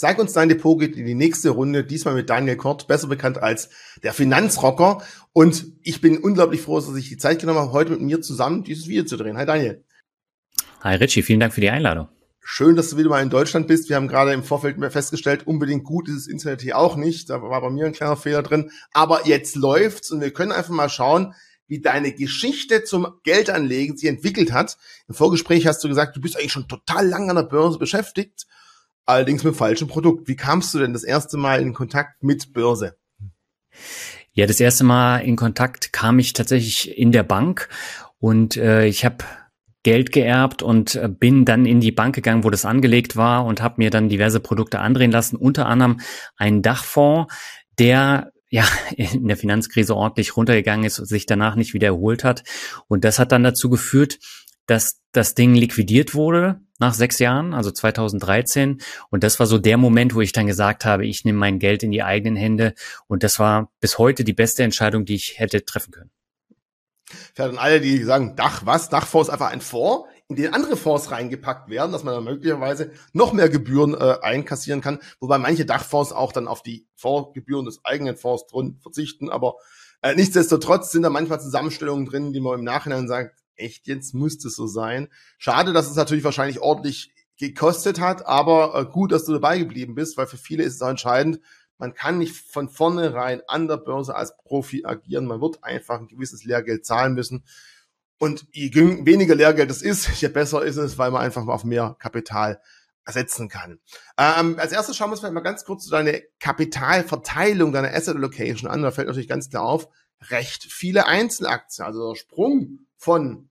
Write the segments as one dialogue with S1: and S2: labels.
S1: Zeig uns dein Depot geht in die nächste Runde, diesmal mit Daniel Kort, besser bekannt als der Finanzrocker. Und ich bin unglaublich froh, dass ich die Zeit genommen habe, heute mit mir zusammen dieses Video zu drehen. Hi Daniel.
S2: Hi Richie, vielen Dank für die Einladung.
S1: Schön, dass du wieder mal in Deutschland bist. Wir haben gerade im Vorfeld festgestellt, unbedingt gut ist das Internet hier auch nicht. Da war bei mir ein kleiner Fehler drin. Aber jetzt läuft's und wir können einfach mal schauen, wie deine Geschichte zum Geldanlegen sich entwickelt hat. Im Vorgespräch hast du gesagt, du bist eigentlich schon total lang an der Börse beschäftigt allerdings mit falschem Produkt. Wie kamst du denn das erste Mal in Kontakt mit Börse?
S2: Ja, das erste Mal in Kontakt kam ich tatsächlich in der Bank und äh, ich habe Geld geerbt und äh, bin dann in die Bank gegangen, wo das angelegt war und habe mir dann diverse Produkte andrehen lassen, unter anderem einen Dachfonds, der ja, in der Finanzkrise ordentlich runtergegangen ist und sich danach nicht wieder erholt hat. Und das hat dann dazu geführt, dass das Ding liquidiert wurde nach sechs Jahren, also 2013. Und das war so der Moment, wo ich dann gesagt habe, ich nehme mein Geld in die eigenen Hände. Und das war bis heute die beste Entscheidung, die ich hätte treffen können.
S1: Für dann alle, die sagen, Dach, was? Dachfonds ist einfach ein Fonds, in den andere Fonds reingepackt werden, dass man dann möglicherweise noch mehr Gebühren äh, einkassieren kann, wobei manche Dachfonds auch dann auf die Fondsgebühren des eigenen Fonds drin verzichten, aber äh, nichtsdestotrotz sind da manchmal Zusammenstellungen drin, die man im Nachhinein sagt, echt jetzt müsste es so sein. Schade, dass es natürlich wahrscheinlich ordentlich gekostet hat, aber äh, gut, dass du dabei geblieben bist, weil für viele ist es auch entscheidend, man kann nicht von vornherein an der Börse als Profi agieren. Man wird einfach ein gewisses Lehrgeld zahlen müssen. Und je weniger Lehrgeld es ist, je besser ist es, weil man einfach mal auf mehr Kapital ersetzen kann. Ähm, als erstes schauen wir uns vielleicht mal ganz kurz deine Kapitalverteilung, deine Asset Allocation an. Da fällt natürlich ganz klar auf, recht viele Einzelaktien. Also der Sprung von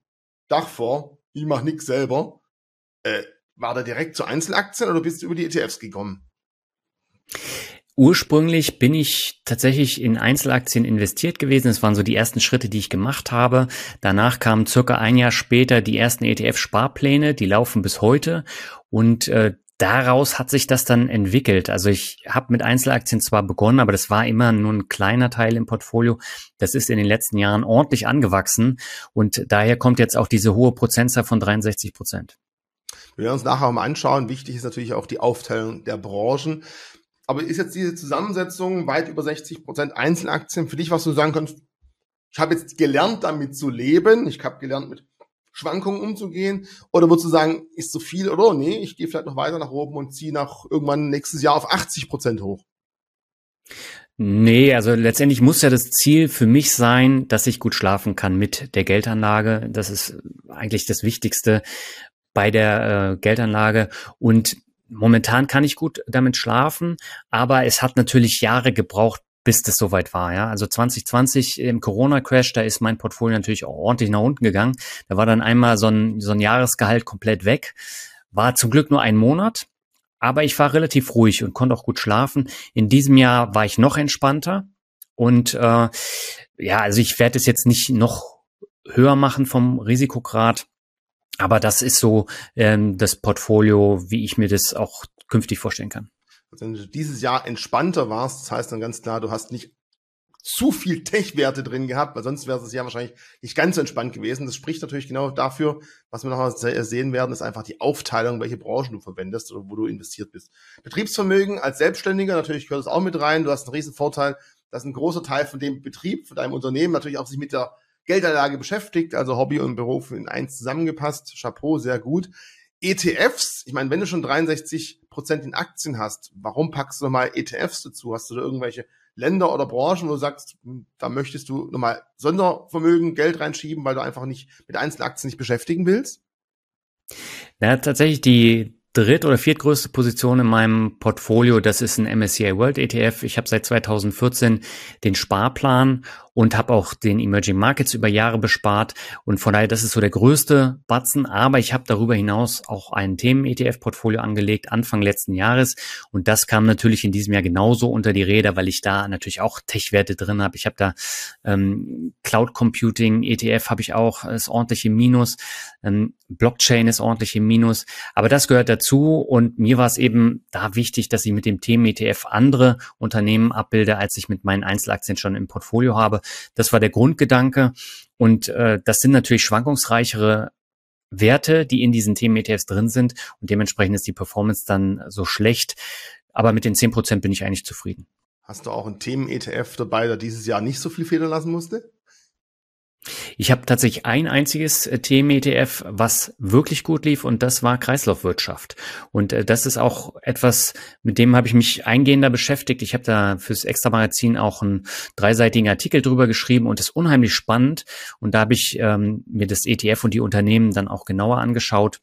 S1: Dachfonds, ich mache nichts selber, äh, war da direkt zu Einzelaktien oder bist du über die ETFs gekommen?
S2: Ursprünglich bin ich tatsächlich in Einzelaktien investiert gewesen. Das waren so die ersten Schritte, die ich gemacht habe. Danach kamen circa ein Jahr später die ersten ETF-Sparpläne, die laufen bis heute. Und äh, daraus hat sich das dann entwickelt. Also ich habe mit Einzelaktien zwar begonnen, aber das war immer nur ein kleiner Teil im Portfolio. Das ist in den letzten Jahren ordentlich angewachsen und daher kommt jetzt auch diese hohe Prozentzahl von 63 Prozent.
S1: Wir werden uns nachher mal anschauen. Wichtig ist natürlich auch die Aufteilung der Branchen. Aber ist jetzt diese Zusammensetzung weit über 60 Prozent Einzelaktien für dich, was du sagen kannst? Ich habe jetzt gelernt, damit zu leben. Ich habe gelernt, mit Schwankungen umzugehen? Oder würdest du sagen, ist zu viel oder nee, ich gehe vielleicht noch weiter nach oben und ziehe nach irgendwann nächstes Jahr auf 80 Prozent hoch?
S2: Nee, also letztendlich muss ja das Ziel für mich sein, dass ich gut schlafen kann mit der Geldanlage. Das ist eigentlich das Wichtigste bei der äh, Geldanlage. Und momentan kann ich gut damit schlafen, aber es hat natürlich Jahre gebraucht, bis das soweit war. Ja, also 2020 im Corona-Crash, da ist mein Portfolio natürlich auch ordentlich nach unten gegangen. Da war dann einmal so ein, so ein Jahresgehalt komplett weg. War zum Glück nur ein Monat, aber ich war relativ ruhig und konnte auch gut schlafen. In diesem Jahr war ich noch entspannter und äh, ja, also ich werde es jetzt nicht noch höher machen vom Risikograd. Aber das ist so ähm, das Portfolio, wie ich mir das auch künftig vorstellen kann.
S1: Also wenn du dieses Jahr entspannter warst, das heißt dann ganz klar, du hast nicht zu viel Tech-Werte drin gehabt, weil sonst wäre es ja wahrscheinlich nicht ganz so entspannt gewesen. Das spricht natürlich genau dafür, was wir noch sehen werden, ist einfach die Aufteilung, welche Branchen du verwendest oder wo du investiert bist. Betriebsvermögen als Selbstständiger, natürlich gehört es auch mit rein. Du hast einen riesen Vorteil, dass ein großer Teil von dem Betrieb, von deinem Unternehmen natürlich auch sich mit der Geldanlage beschäftigt, also Hobby und Beruf in eins zusammengepasst. Chapeau, sehr gut. ETFs, ich meine, wenn du schon 63 Prozent in Aktien hast, warum packst du nochmal ETFs dazu? Hast du da irgendwelche Länder oder Branchen, wo du sagst, hm, da möchtest du nochmal Sondervermögen, Geld reinschieben, weil du einfach nicht mit Einzelaktien nicht beschäftigen willst?
S2: Ja, tatsächlich die dritt- oder viertgrößte Position in meinem Portfolio, das ist ein MSCI World ETF. Ich habe seit 2014 den Sparplan und habe auch den Emerging Markets über Jahre bespart. Und von daher, das ist so der größte Batzen. Aber ich habe darüber hinaus auch ein Themen-ETF-Portfolio angelegt, Anfang letzten Jahres. Und das kam natürlich in diesem Jahr genauso unter die Räder, weil ich da natürlich auch Tech-Werte drin habe. Ich habe da ähm, Cloud Computing, ETF habe ich auch, ist ordentlich im Minus. Ähm, Blockchain ist ordentlich im Minus. Aber das gehört dazu. Und mir war es eben da wichtig, dass ich mit dem Themen-ETF andere Unternehmen abbilde, als ich mit meinen Einzelaktien schon im Portfolio habe. Das war der Grundgedanke. Und äh, das sind natürlich schwankungsreichere Werte, die in diesen Themen-ETFs drin sind. Und dementsprechend ist die Performance dann so schlecht. aber mit den zehn Prozent bin ich eigentlich zufrieden.
S1: Hast du auch einen Themen-ETF dabei, der dieses Jahr nicht so viel federn lassen musste?
S2: Ich habe tatsächlich ein einziges äh, Themen-ETF, was wirklich gut lief und das war Kreislaufwirtschaft. Und äh, das ist auch etwas, mit dem habe ich mich eingehender beschäftigt. Ich habe da fürs Extra-Magazin auch einen dreiseitigen Artikel drüber geschrieben und ist unheimlich spannend. Und da habe ich ähm, mir das ETF und die Unternehmen dann auch genauer angeschaut.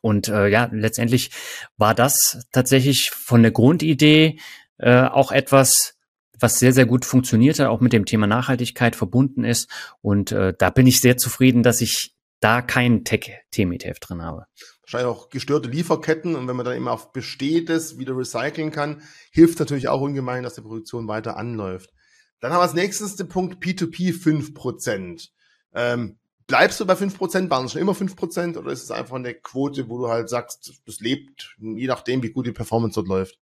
S2: Und äh, ja, letztendlich war das tatsächlich von der Grundidee äh, auch etwas, was sehr, sehr gut funktionierte, auch mit dem Thema Nachhaltigkeit verbunden ist. Und äh, da bin ich sehr zufrieden, dass ich da keinen Tech-Themen-ETF drin habe.
S1: Wahrscheinlich auch gestörte Lieferketten und wenn man dann immer auf Bestehendes wieder recyceln kann, hilft natürlich auch ungemein, dass die Produktion weiter anläuft. Dann haben wir als nächstes den Punkt P2P 5%. Ähm, bleibst du bei 5%? Waren es schon immer 5% oder ist es einfach eine Quote, wo du halt sagst, das lebt, je nachdem, wie gut die Performance dort läuft?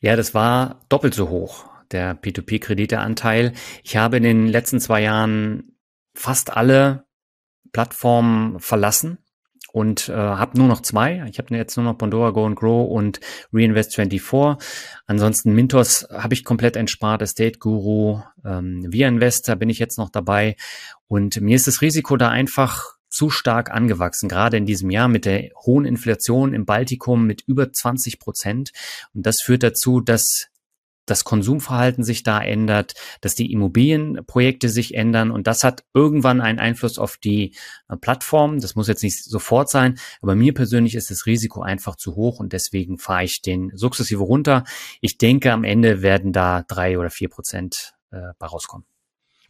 S2: Ja, das war doppelt so hoch, der P2P-Krediteanteil. Ich habe in den letzten zwei Jahren fast alle Plattformen verlassen und äh, habe nur noch zwei. Ich habe jetzt nur noch Pandora Go and Grow und Reinvest24. Ansonsten Mintos habe ich komplett entspart, Estate Guru, ähm, Via Investor bin ich jetzt noch dabei und mir ist das Risiko da einfach zu stark angewachsen, gerade in diesem Jahr mit der hohen Inflation im Baltikum mit über 20 Prozent. Und das führt dazu, dass das Konsumverhalten sich da ändert, dass die Immobilienprojekte sich ändern und das hat irgendwann einen Einfluss auf die äh, Plattform. Das muss jetzt nicht sofort sein, aber mir persönlich ist das Risiko einfach zu hoch und deswegen fahre ich den sukzessive runter. Ich denke, am Ende werden da drei oder vier Prozent äh, rauskommen.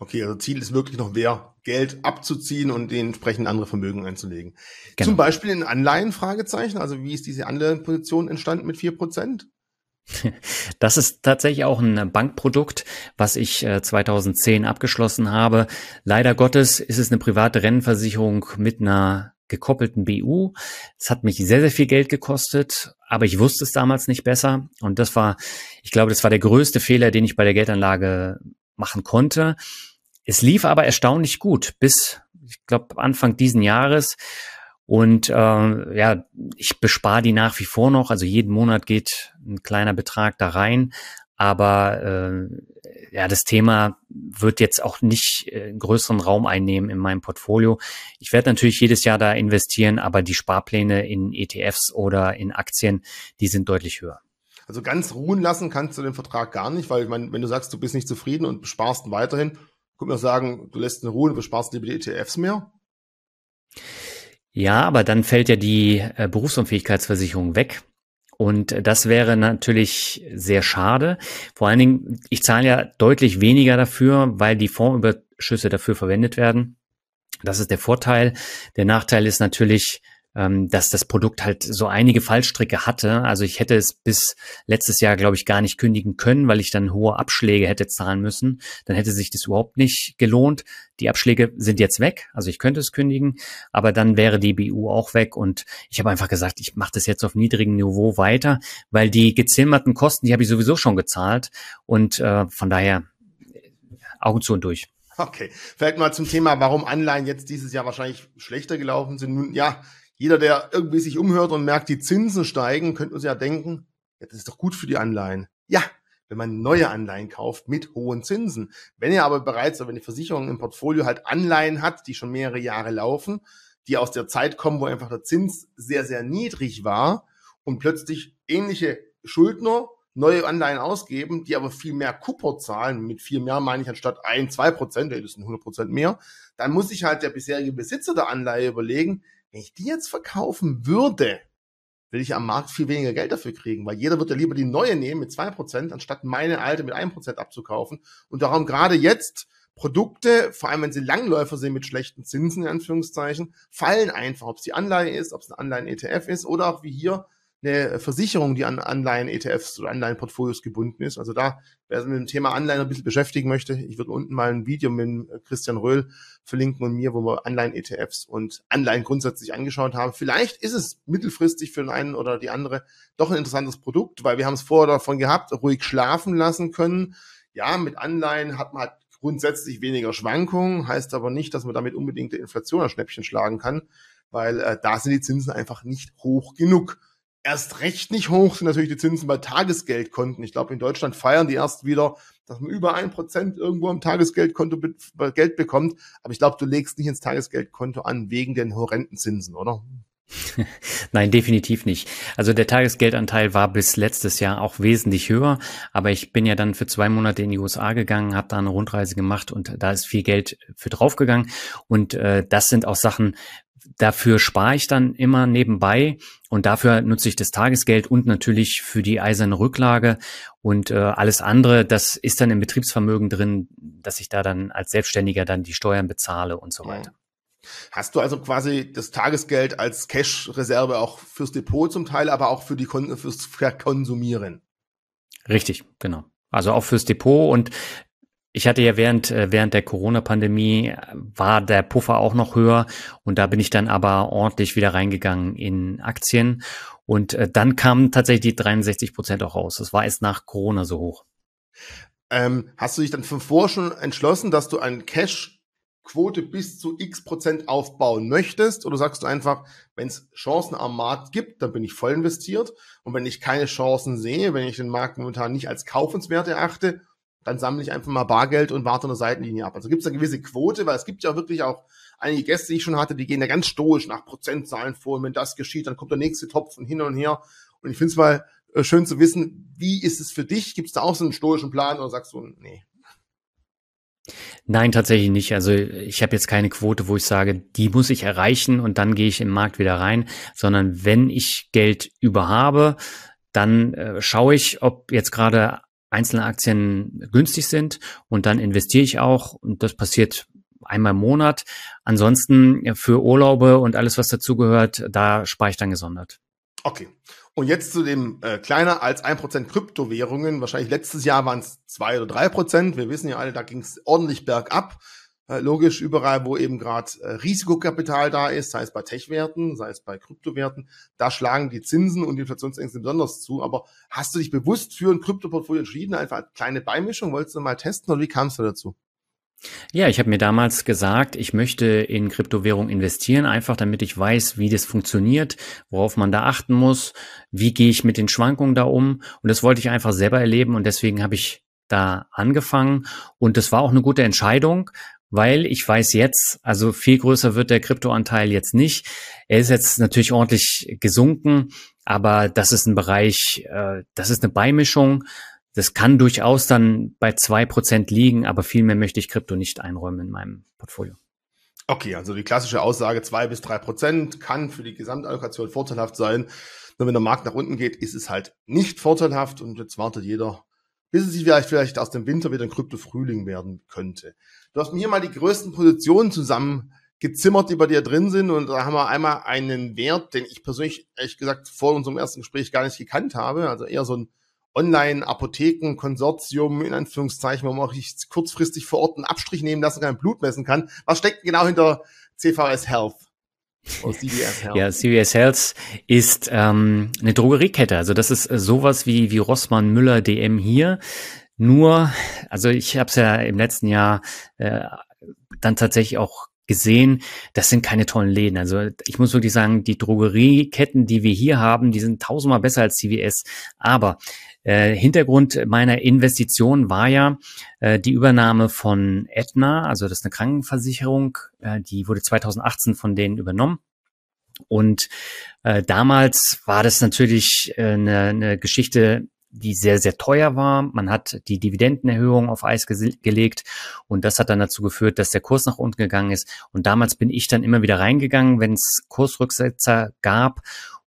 S1: Okay, also Ziel ist wirklich noch mehr Geld abzuziehen und entsprechend andere Vermögen einzulegen. Genau. Zum Beispiel in Anleihen, Fragezeichen. Also wie ist diese Anleihenposition entstanden mit vier Prozent?
S2: Das ist tatsächlich auch ein Bankprodukt, was ich 2010 äh, abgeschlossen habe. Leider Gottes ist es eine private Rennversicherung mit einer gekoppelten BU. Es hat mich sehr, sehr viel Geld gekostet, aber ich wusste es damals nicht besser. Und das war, ich glaube, das war der größte Fehler, den ich bei der Geldanlage machen konnte. Es lief aber erstaunlich gut bis, ich glaube, Anfang diesen Jahres. Und äh, ja, ich bespare die nach wie vor noch. Also jeden Monat geht ein kleiner Betrag da rein. Aber äh, ja, das Thema wird jetzt auch nicht äh, größeren Raum einnehmen in meinem Portfolio. Ich werde natürlich jedes Jahr da investieren, aber die Sparpläne in ETFs oder in Aktien, die sind deutlich höher.
S1: Also ganz ruhen lassen kannst du den Vertrag gar nicht, weil ich meine, wenn du sagst, du bist nicht zufrieden und sparst weiterhin, Guck mir sagen, du lässt eine Ruhe und besparst lieber die ETFs mehr.
S2: Ja, aber dann fällt ja die äh, Berufsunfähigkeitsversicherung weg. Und das wäre natürlich sehr schade. Vor allen Dingen, ich zahle ja deutlich weniger dafür, weil die Fondsüberschüsse dafür verwendet werden. Das ist der Vorteil. Der Nachteil ist natürlich, ähm, dass das Produkt halt so einige Fallstricke hatte. Also ich hätte es bis letztes Jahr, glaube ich, gar nicht kündigen können, weil ich dann hohe Abschläge hätte zahlen müssen. Dann hätte sich das überhaupt nicht gelohnt. Die Abschläge sind jetzt weg, also ich könnte es kündigen, aber dann wäre die BU auch weg und ich habe einfach gesagt, ich mache das jetzt auf niedrigem Niveau weiter, weil die gezimmerten Kosten, die habe ich sowieso schon gezahlt und äh, von daher Augen zu und durch.
S1: Okay, vielleicht mal zum Thema, warum Anleihen jetzt dieses Jahr wahrscheinlich schlechter gelaufen sind. Nun, ja, jeder, der irgendwie sich umhört und merkt, die Zinsen steigen, könnte uns ja denken, ja, das ist doch gut für die Anleihen. Ja, wenn man neue Anleihen kauft mit hohen Zinsen. Wenn ihr aber bereits, wenn die Versicherung im Portfolio halt Anleihen hat, die schon mehrere Jahre laufen, die aus der Zeit kommen, wo einfach der Zins sehr, sehr niedrig war und plötzlich ähnliche Schuldner neue Anleihen ausgeben, die aber viel mehr Coupon zahlen, mit viel mehr meine ich anstatt ein, zwei Prozent, das sind 100 Prozent mehr, dann muss sich halt der bisherige Besitzer der Anleihe überlegen, wenn ich die jetzt verkaufen würde, will ich am Markt viel weniger Geld dafür kriegen, weil jeder wird ja lieber die neue nehmen mit zwei Prozent, anstatt meine alte mit einem Prozent abzukaufen. Und darum gerade jetzt Produkte, vor allem wenn sie Langläufer sind mit schlechten Zinsen, in Anführungszeichen, fallen einfach, ob es die Anleihe ist, ob es ein Anleihen-ETF ist oder auch wie hier eine Versicherung, die an Anleihen-ETFs oder Anleihenportfolios gebunden ist. Also da, wer sich mit dem Thema Anleihen ein bisschen beschäftigen möchte, ich würde unten mal ein Video mit Christian Röhl verlinken und mir, wo wir Anleihen-ETFs und Anleihen grundsätzlich angeschaut haben. Vielleicht ist es mittelfristig für den einen oder die andere doch ein interessantes Produkt, weil wir haben es vorher davon gehabt, ruhig schlafen lassen können. Ja, mit Anleihen hat man halt grundsätzlich weniger Schwankungen, heißt aber nicht, dass man damit unbedingt der Inflation ein Schnäppchen schlagen kann, weil äh, da sind die Zinsen einfach nicht hoch genug. Erst recht nicht hoch sind natürlich die Zinsen bei Tagesgeldkonten. Ich glaube, in Deutschland feiern die erst wieder, dass man über ein Prozent irgendwo am Tagesgeldkonto Geld bekommt. Aber ich glaube, du legst nicht ins Tagesgeldkonto an wegen den horrenden Zinsen, oder?
S2: Nein, definitiv nicht. Also der Tagesgeldanteil war bis letztes Jahr auch wesentlich höher, aber ich bin ja dann für zwei Monate in die USA gegangen, habe da eine Rundreise gemacht und da ist viel Geld für draufgegangen und äh, das sind auch Sachen, dafür spare ich dann immer nebenbei und dafür nutze ich das Tagesgeld und natürlich für die eiserne Rücklage und äh, alles andere, das ist dann im Betriebsvermögen drin, dass ich da dann als Selbstständiger dann die Steuern bezahle und so weiter.
S1: Hast du also quasi das Tagesgeld als Cash-Reserve auch fürs Depot zum Teil, aber auch für die Kon fürs Verkonsumieren?
S2: Richtig, genau. Also auch fürs Depot und ich hatte ja während, äh, während der Corona-Pandemie äh, war der Puffer auch noch höher und da bin ich dann aber ordentlich wieder reingegangen in Aktien und äh, dann kamen tatsächlich die 63 Prozent auch raus. Das war erst nach Corona so hoch.
S1: Ähm, hast du dich dann von vor schon entschlossen, dass du ein Cash Quote bis zu x Prozent aufbauen möchtest? Oder sagst du einfach, wenn es Chancen am Markt gibt, dann bin ich voll investiert. Und wenn ich keine Chancen sehe, wenn ich den Markt momentan nicht als kaufenswert erachte, dann sammle ich einfach mal Bargeld und warte eine Seitenlinie ab. Also gibt es eine gewisse Quote, weil es gibt ja wirklich auch einige Gäste, die ich schon hatte, die gehen ja ganz stoisch nach Prozentzahlen vor. Und wenn das geschieht, dann kommt der nächste Topf von hin und her. Und ich finde es mal äh, schön zu wissen, wie ist es für dich? Gibt es da auch so einen stoischen Plan oder sagst du, nee,
S2: Nein, tatsächlich nicht. Also ich habe jetzt keine Quote, wo ich sage, die muss ich erreichen und dann gehe ich im Markt wieder rein, sondern wenn ich Geld über habe, dann äh, schaue ich, ob jetzt gerade einzelne Aktien günstig sind und dann investiere ich auch und das passiert einmal im Monat. Ansonsten für Urlaube und alles, was dazugehört, da spare ich dann gesondert.
S1: Okay. Und jetzt zu dem äh, kleiner als ein Prozent Kryptowährungen. Wahrscheinlich letztes Jahr waren es zwei oder drei Prozent. Wir wissen ja alle, da ging es ordentlich bergab. Äh, logisch, überall, wo eben gerade äh, Risikokapital da ist, sei es bei Tech-Werten, sei es bei Kryptowerten, da schlagen die Zinsen und die Inflationsängste besonders zu. Aber hast du dich bewusst für ein Kryptoportfolio entschieden? Einfach eine kleine Beimischung? Wolltest du mal testen oder wie kamst du dazu?
S2: Ja, ich habe mir damals gesagt, ich möchte in Kryptowährung investieren, einfach damit ich weiß, wie das funktioniert, worauf man da achten muss, wie gehe ich mit den Schwankungen da um. Und das wollte ich einfach selber erleben und deswegen habe ich da angefangen. Und das war auch eine gute Entscheidung, weil ich weiß jetzt, also viel größer wird der Kryptoanteil jetzt nicht. Er ist jetzt natürlich ordentlich gesunken, aber das ist ein Bereich, äh, das ist eine Beimischung. Das kann durchaus dann bei zwei Prozent liegen, aber viel möchte ich Krypto nicht einräumen in meinem Portfolio.
S1: Okay, also die klassische Aussage zwei bis drei Prozent kann für die Gesamtallokation vorteilhaft sein. Nur wenn der Markt nach unten geht, ist es halt nicht vorteilhaft und jetzt wartet jeder, bis es sich vielleicht, vielleicht aus dem Winter wieder ein Krypto-Frühling werden könnte. Du hast mir hier mal die größten Positionen zusammen gezimmert, die bei dir drin sind. Und da haben wir einmal einen Wert, den ich persönlich, ehrlich gesagt, vor unserem ersten Gespräch gar nicht gekannt habe. Also eher so ein Online-Apotheken-Konsortium, in Anführungszeichen, wo man auch kurzfristig vor Ort einen Abstrich nehmen lassen kann, Blut messen kann. Was steckt genau hinter CVS Health?
S2: CVS Health. Ja, CVS Health ist ähm, eine Drogeriekette. Also das ist äh, sowas wie, wie Rossmann, Müller, DM hier. Nur, also ich habe es ja im letzten Jahr äh, dann tatsächlich auch gesehen, das sind keine tollen Läden. Also ich muss wirklich sagen, die Drogerieketten, die wir hier haben, die sind tausendmal besser als CVS. Aber äh, Hintergrund meiner Investition war ja äh, die Übernahme von Aetna, also das ist eine Krankenversicherung, äh, die wurde 2018 von denen übernommen. Und äh, damals war das natürlich äh, eine, eine Geschichte, die sehr, sehr teuer war. Man hat die Dividendenerhöhung auf Eis gelegt und das hat dann dazu geführt, dass der Kurs nach unten gegangen ist. Und damals bin ich dann immer wieder reingegangen, wenn es Kursrücksetzer gab.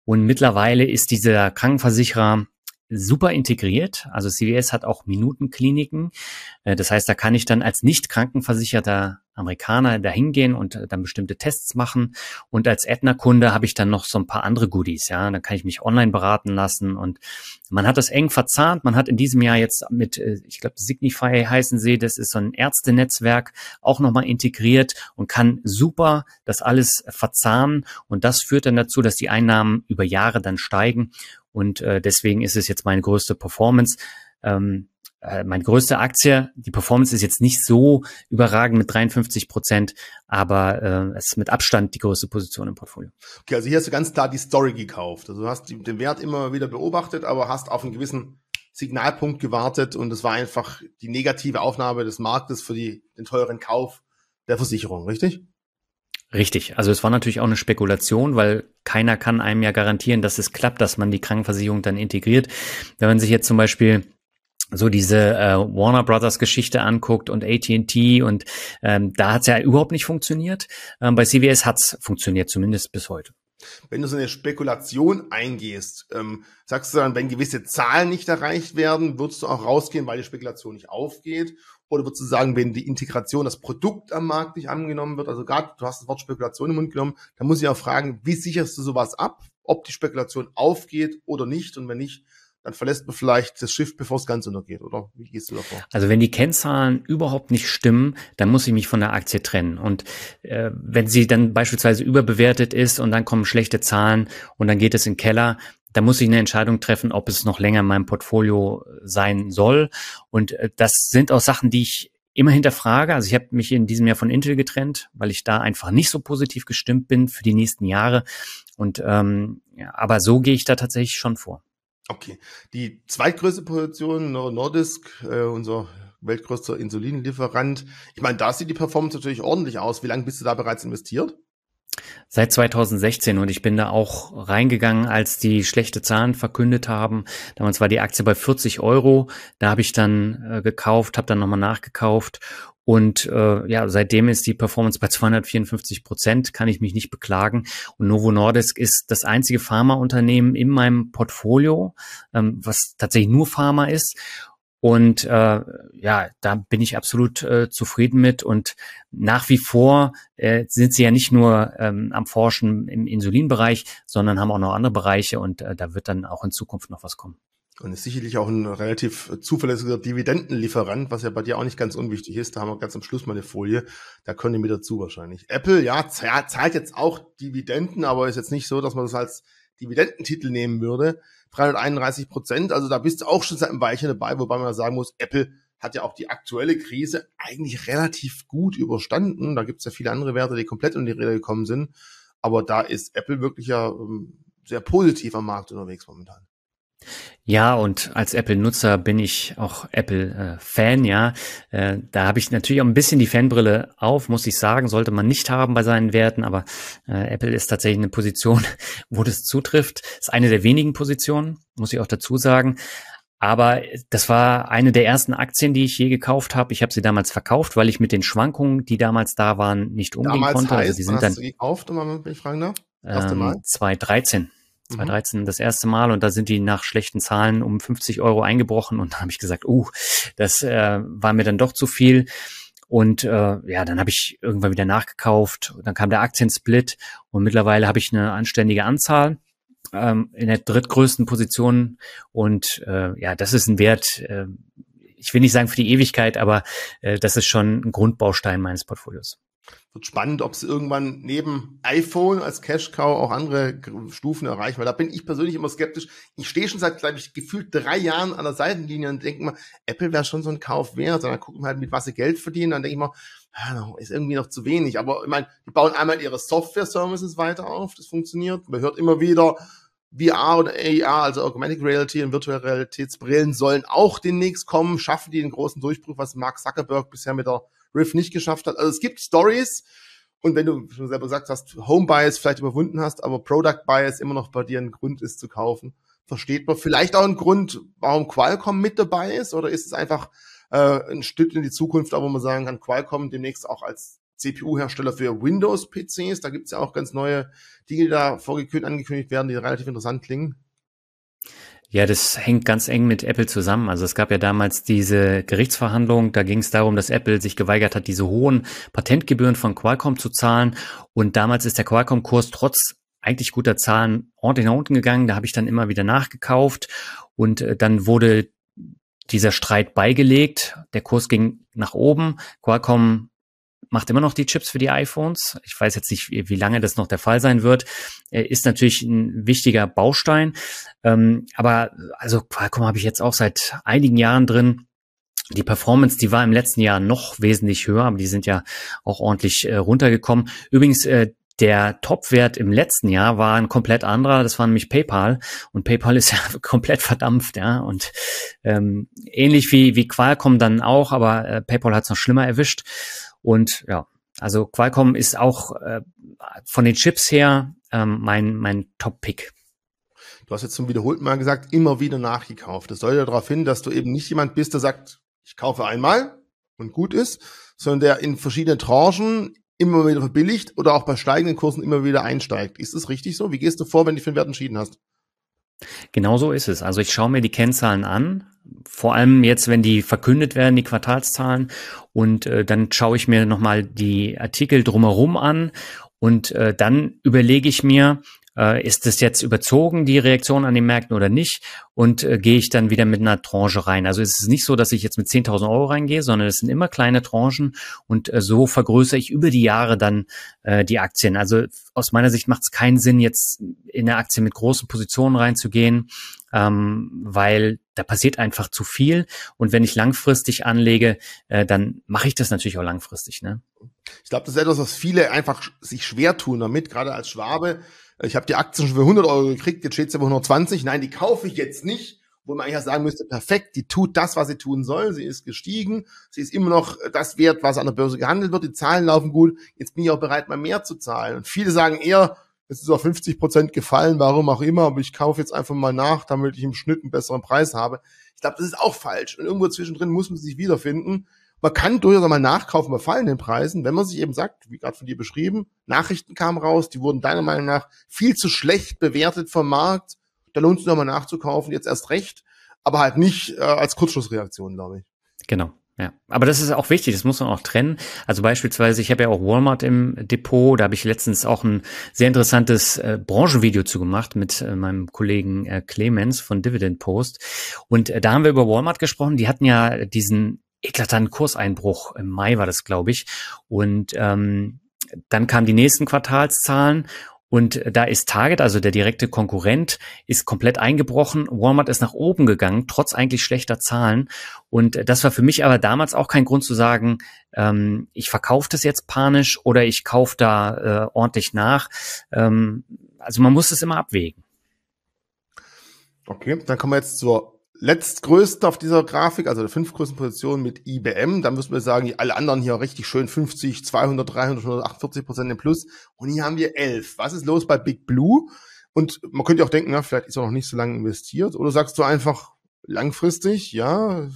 S2: Und mittlerweile ist dieser Krankenversicherer super integriert. Also CVS hat auch Minutenkliniken. Äh, das heißt, da kann ich dann als nicht krankenversicherter Amerikaner dahin gehen und äh, dann bestimmte Tests machen. Und als Aetna-Kunde habe ich dann noch so ein paar andere Goodies. Ja, dann kann ich mich online beraten lassen und man hat das eng verzahnt. Man hat in diesem Jahr jetzt mit, äh, ich glaube, Signify heißen sie, das ist so ein Ärztenetzwerk, auch nochmal integriert und kann super das alles verzahnen. Und das führt dann dazu, dass die Einnahmen über Jahre dann steigen und äh, deswegen ist es jetzt meine größte Performance. Ähm, äh, meine größte Aktie. Die Performance ist jetzt nicht so überragend mit 53 Prozent, aber äh, es ist mit Abstand die größte Position im Portfolio.
S1: Okay, also hier hast du ganz klar die Story gekauft. Also du hast den Wert immer wieder beobachtet, aber hast auf einen gewissen Signalpunkt gewartet und es war einfach die negative Aufnahme des Marktes für die, den teuren Kauf der Versicherung, richtig?
S2: Richtig. Also es war natürlich auch eine Spekulation, weil keiner kann einem ja garantieren, dass es klappt, dass man die Krankenversicherung dann integriert. Wenn man sich jetzt zum Beispiel so diese äh, Warner Brothers Geschichte anguckt und AT&T und ähm, da hat es ja überhaupt nicht funktioniert. Ähm, bei CVS hat es funktioniert, zumindest bis heute.
S1: Wenn du so eine Spekulation eingehst, ähm, sagst du dann, wenn gewisse Zahlen nicht erreicht werden, würdest du auch rausgehen, weil die Spekulation nicht aufgeht? Oder würdest du sagen, wenn die Integration, das Produkt am Markt nicht angenommen wird, also gerade du hast das Wort Spekulation im Mund genommen, dann muss ich auch fragen, wie sicherst du sowas ab, ob die Spekulation aufgeht oder nicht? Und wenn nicht, dann verlässt man vielleicht das Schiff, bevor es ganz untergeht, oder? Wie gehst du davor?
S2: Also wenn die Kennzahlen überhaupt nicht stimmen, dann muss ich mich von der Aktie trennen. Und äh, wenn sie dann beispielsweise überbewertet ist und dann kommen schlechte Zahlen und dann geht es in den Keller, dann muss ich eine Entscheidung treffen, ob es noch länger in meinem Portfolio sein soll. Und äh, das sind auch Sachen, die ich immer hinterfrage. Also ich habe mich in diesem Jahr von Intel getrennt, weil ich da einfach nicht so positiv gestimmt bin für die nächsten Jahre. Und ähm, ja, aber so gehe ich da tatsächlich schon vor.
S1: Okay. Die zweitgrößte Position, Nordisk, äh, unser weltgrößter Insulinlieferant. Ich meine, da sieht die Performance natürlich ordentlich aus. Wie lange bist du da bereits investiert?
S2: Seit 2016 und ich bin da auch reingegangen, als die schlechte Zahlen verkündet haben. Damals war die Aktie bei 40 Euro. Da habe ich dann äh, gekauft, habe dann nochmal nachgekauft und äh, ja, seitdem ist die Performance bei 254 Prozent, kann ich mich nicht beklagen. Und Novo Nordisk ist das einzige Pharmaunternehmen in meinem Portfolio, ähm, was tatsächlich nur Pharma ist. Und äh, ja, da bin ich absolut äh, zufrieden mit. Und nach wie vor äh, sind sie ja nicht nur ähm, am Forschen im Insulinbereich, sondern haben auch noch andere Bereiche und äh, da wird dann auch in Zukunft noch was kommen.
S1: Und ist sicherlich auch ein relativ zuverlässiger Dividendenlieferant, was ja bei dir auch nicht ganz unwichtig ist. Da haben wir ganz am Schluss mal eine Folie. Da können die mit dazu wahrscheinlich. Apple, ja, zahlt jetzt auch Dividenden, aber ist jetzt nicht so, dass man das als Dividendentitel nehmen würde. 331 Prozent, also da bist du auch schon seit einem Weilchen dabei, wobei man sagen muss, Apple hat ja auch die aktuelle Krise eigentlich relativ gut überstanden. Da gibt es ja viele andere Werte, die komplett in die Rede gekommen sind. Aber da ist Apple wirklich ja ähm, sehr positiv am Markt unterwegs momentan.
S2: Ja, und als Apple-Nutzer bin ich auch Apple-Fan, ja. Äh, da habe ich natürlich auch ein bisschen die Fanbrille auf, muss ich sagen, sollte man nicht haben bei seinen Werten, aber äh, Apple ist tatsächlich eine Position, wo das zutrifft. Ist eine der wenigen Positionen, muss ich auch dazu sagen. Aber das war eine der ersten Aktien, die ich je gekauft habe. Ich habe sie damals verkauft, weil ich mit den Schwankungen, die damals da waren, nicht umgehen
S1: damals
S2: konnte.
S1: Heißt, also die sind dann, hast du gekauft, wenn ich fragen darf?
S2: Ähm, 2013. 2013 mhm. das erste Mal und da sind die nach schlechten Zahlen um 50 Euro eingebrochen und da habe ich gesagt, uh, das äh, war mir dann doch zu viel. Und äh, ja, dann habe ich irgendwann wieder nachgekauft. Dann kam der Aktiensplit und mittlerweile habe ich eine anständige Anzahl ähm, in der drittgrößten Position. Und äh, ja, das ist ein Wert, äh, ich will nicht sagen für die Ewigkeit, aber äh, das ist schon ein Grundbaustein meines Portfolios.
S1: Wird spannend, ob sie irgendwann neben iPhone als Cash Cow auch andere Stufen erreichen, weil da bin ich persönlich immer skeptisch. Ich stehe schon seit, glaube ich, gefühlt drei Jahren an der Seitenlinie und denke mal, Apple wäre schon so ein Kauf wert. Und dann gucken wir halt, mit was sie Geld verdienen. Dann denke ich mal, ja, ist irgendwie noch zu wenig. Aber ich meine, die bauen einmal ihre Software-Services weiter auf. Das funktioniert. Man hört immer wieder, VR oder AR, also Augmented Reality und Virtual Realitätsbrillen sollen auch demnächst kommen. Schaffen die den großen Durchbruch, was Mark Zuckerberg bisher mit der Riff nicht geschafft hat. Also es gibt Stories und wenn du schon selber gesagt hast, Home Bias vielleicht überwunden hast, aber Product Bias immer noch bei dir ein Grund ist zu kaufen, versteht man. Vielleicht auch ein Grund, warum Qualcomm mit dabei ist oder ist es einfach äh, ein Stück in die Zukunft, aber man sagen kann, Qualcomm demnächst auch als CPU-Hersteller für Windows-PCs. Da gibt es ja auch ganz neue Dinge, die da vorgekündigt, angekündigt werden, die relativ interessant klingen.
S2: Ja, das hängt ganz eng mit Apple zusammen. Also es gab ja damals diese Gerichtsverhandlung, da ging es darum, dass Apple sich geweigert hat, diese hohen Patentgebühren von Qualcomm zu zahlen. Und damals ist der Qualcomm-Kurs trotz eigentlich guter Zahlen ordentlich nach unten gegangen. Da habe ich dann immer wieder nachgekauft und äh, dann wurde dieser Streit beigelegt. Der Kurs ging nach oben. Qualcomm macht immer noch die Chips für die iPhones. Ich weiß jetzt nicht, wie lange das noch der Fall sein wird. Ist natürlich ein wichtiger Baustein. Ähm, aber also Qualcomm habe ich jetzt auch seit einigen Jahren drin. Die Performance, die war im letzten Jahr noch wesentlich höher, aber die sind ja auch ordentlich äh, runtergekommen. Übrigens, äh, der Topwert im letzten Jahr war ein komplett anderer, das war nämlich PayPal und PayPal ist ja komplett verdampft, ja und ähm, ähnlich wie wie Qualcomm dann auch, aber äh, PayPal hat es noch schlimmer erwischt und ja, also Qualcomm ist auch äh, von den Chips her ähm, mein mein Top-Pick.
S1: Du hast jetzt zum wiederholten Mal gesagt, immer wieder nachgekauft. Das ja darauf hin, dass du eben nicht jemand bist, der sagt, ich kaufe einmal und gut ist, sondern der in verschiedene Tranchen immer wieder verbilligt oder auch bei steigenden Kursen immer wieder einsteigt. Ist das richtig so? Wie gehst du vor, wenn du für den Wert entschieden hast?
S2: Genau so ist es. Also ich schaue mir die Kennzahlen an, vor allem jetzt, wenn die verkündet werden, die Quartalszahlen, und äh, dann schaue ich mir nochmal die Artikel drumherum an und äh, dann überlege ich mir, äh, ist es jetzt überzogen, die Reaktion an den Märkten oder nicht? Und äh, gehe ich dann wieder mit einer Tranche rein? Also es ist nicht so, dass ich jetzt mit 10.000 Euro reingehe, sondern es sind immer kleine Tranchen und äh, so vergrößere ich über die Jahre dann äh, die Aktien. Also aus meiner Sicht macht es keinen Sinn, jetzt in eine Aktie mit großen Positionen reinzugehen, ähm, weil da passiert einfach zu viel. Und wenn ich langfristig anlege, äh, dann mache ich das natürlich auch langfristig. Ne?
S1: Ich glaube, das ist etwas, was viele einfach sich schwer tun damit, gerade als Schwabe ich habe die Aktien schon für 100 Euro gekriegt, jetzt steht sie bei 120. Nein, die kaufe ich jetzt nicht, wo man eigentlich sagen müsste, perfekt, die tut das, was sie tun soll. Sie ist gestiegen, sie ist immer noch das wert, was an der Börse gehandelt wird. Die Zahlen laufen gut. Jetzt bin ich auch bereit, mal mehr zu zahlen. Und viele sagen eher, es ist auf 50 Prozent gefallen, warum auch immer, aber ich kaufe jetzt einfach mal nach, damit ich im Schnitt einen besseren Preis habe. Ich glaube, das ist auch falsch. Und irgendwo zwischendrin muss man sich wiederfinden. Man kann durchaus einmal nachkaufen bei fallenden Preisen, wenn man sich eben sagt, wie gerade von dir beschrieben, Nachrichten kamen raus, die wurden deiner Meinung nach viel zu schlecht bewertet vom Markt. Da lohnt es sich nochmal nachzukaufen, jetzt erst recht, aber halt nicht äh, als Kurzschlussreaktion, glaube ich.
S2: Genau. Ja, aber das ist auch wichtig, das muss man auch trennen. Also beispielsweise, ich habe ja auch Walmart im Depot, da habe ich letztens auch ein sehr interessantes äh, Branchenvideo zu gemacht mit äh, meinem Kollegen äh, Clemens von Dividend Post. Und äh, da haben wir über Walmart gesprochen. Die hatten ja diesen eklatanten Kurseinbruch. Im Mai war das, glaube ich. Und ähm, dann kamen die nächsten Quartalszahlen und da ist Target, also der direkte Konkurrent, ist komplett eingebrochen. Walmart ist nach oben gegangen, trotz eigentlich schlechter Zahlen. Und das war für mich aber damals auch kein Grund zu sagen, ähm, ich verkaufe das jetzt panisch oder ich kaufe da äh, ordentlich nach. Ähm, also man muss es immer abwägen.
S1: Okay, dann kommen wir jetzt zur letztgrößte auf dieser Grafik, also der fünftgrößten Position mit IBM. Dann müssen wir sagen, alle anderen hier richtig schön 50, 200, 300, 148 Prozent im Plus. Und hier haben wir 11. Was ist los bei Big Blue? Und man könnte auch denken, na, vielleicht ist er noch nicht so lange investiert. Oder sagst du einfach langfristig, ja,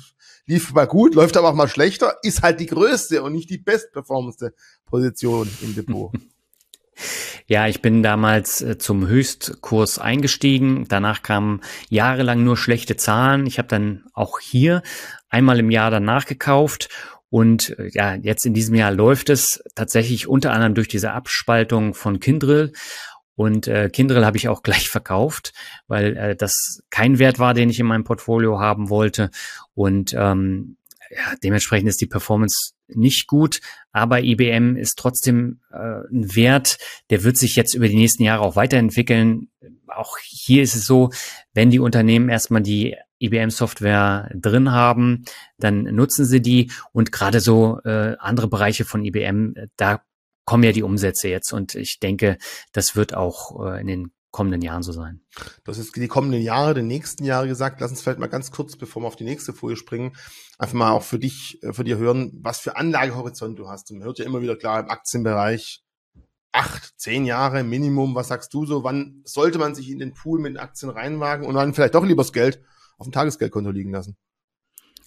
S1: lief mal gut, läuft aber auch mal schlechter, ist halt die größte und nicht die bestperformendste Position im Depot.
S2: Ja, ich bin damals äh, zum Höchstkurs eingestiegen. Danach kamen jahrelang nur schlechte Zahlen. Ich habe dann auch hier einmal im Jahr danach gekauft. Und äh, ja, jetzt in diesem Jahr läuft es tatsächlich unter anderem durch diese Abspaltung von Kindrill. Und äh, Kindrill habe ich auch gleich verkauft, weil äh, das kein Wert war, den ich in meinem Portfolio haben wollte. Und ähm, ja, dementsprechend ist die Performance nicht gut, aber IBM ist trotzdem äh, ein Wert, der wird sich jetzt über die nächsten Jahre auch weiterentwickeln. Auch hier ist es so, wenn die Unternehmen erstmal die IBM-Software drin haben, dann nutzen sie die und gerade so äh, andere Bereiche von IBM, da kommen ja die Umsätze jetzt und ich denke, das wird auch äh, in den kommenden Jahren so sein.
S1: Das ist die kommenden Jahre, die nächsten Jahre gesagt. Lass uns vielleicht mal ganz kurz, bevor wir auf die nächste Folie springen, einfach mal auch für dich, äh, für dir hören, was für Anlagehorizont du hast. man hört ja immer wieder klar im Aktienbereich acht, zehn Jahre Minimum. Was sagst du so? Wann sollte man sich in den Pool mit den Aktien reinwagen und dann vielleicht doch lieber das Geld auf dem Tagesgeldkonto liegen lassen?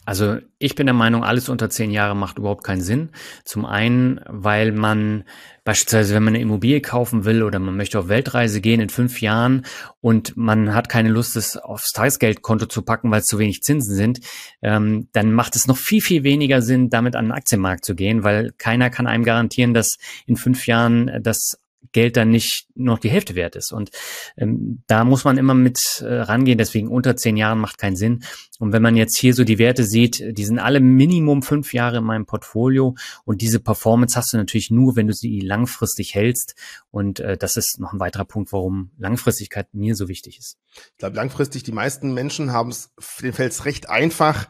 S2: Also ich bin der Meinung, alles unter zehn Jahre macht überhaupt keinen Sinn. Zum einen, weil man beispielsweise, wenn man eine Immobilie kaufen will oder man möchte auf Weltreise gehen in fünf Jahren und man hat keine Lust, es aufs Tagesgeldkonto zu packen, weil es zu wenig Zinsen sind, ähm, dann macht es noch viel, viel weniger Sinn, damit an den Aktienmarkt zu gehen, weil keiner kann einem garantieren, dass in fünf Jahren das Geld dann nicht noch die Hälfte wert ist. Und ähm, da muss man immer mit äh, rangehen. Deswegen unter zehn Jahren macht keinen Sinn. Und wenn man jetzt hier so die Werte sieht, die sind alle Minimum fünf Jahre in meinem Portfolio. Und diese Performance hast du natürlich nur, wenn du sie langfristig hältst. Und äh, das ist noch ein weiterer Punkt, warum Langfristigkeit mir so wichtig ist.
S1: Ich glaube, langfristig, die meisten Menschen haben es, denen fällt es recht einfach,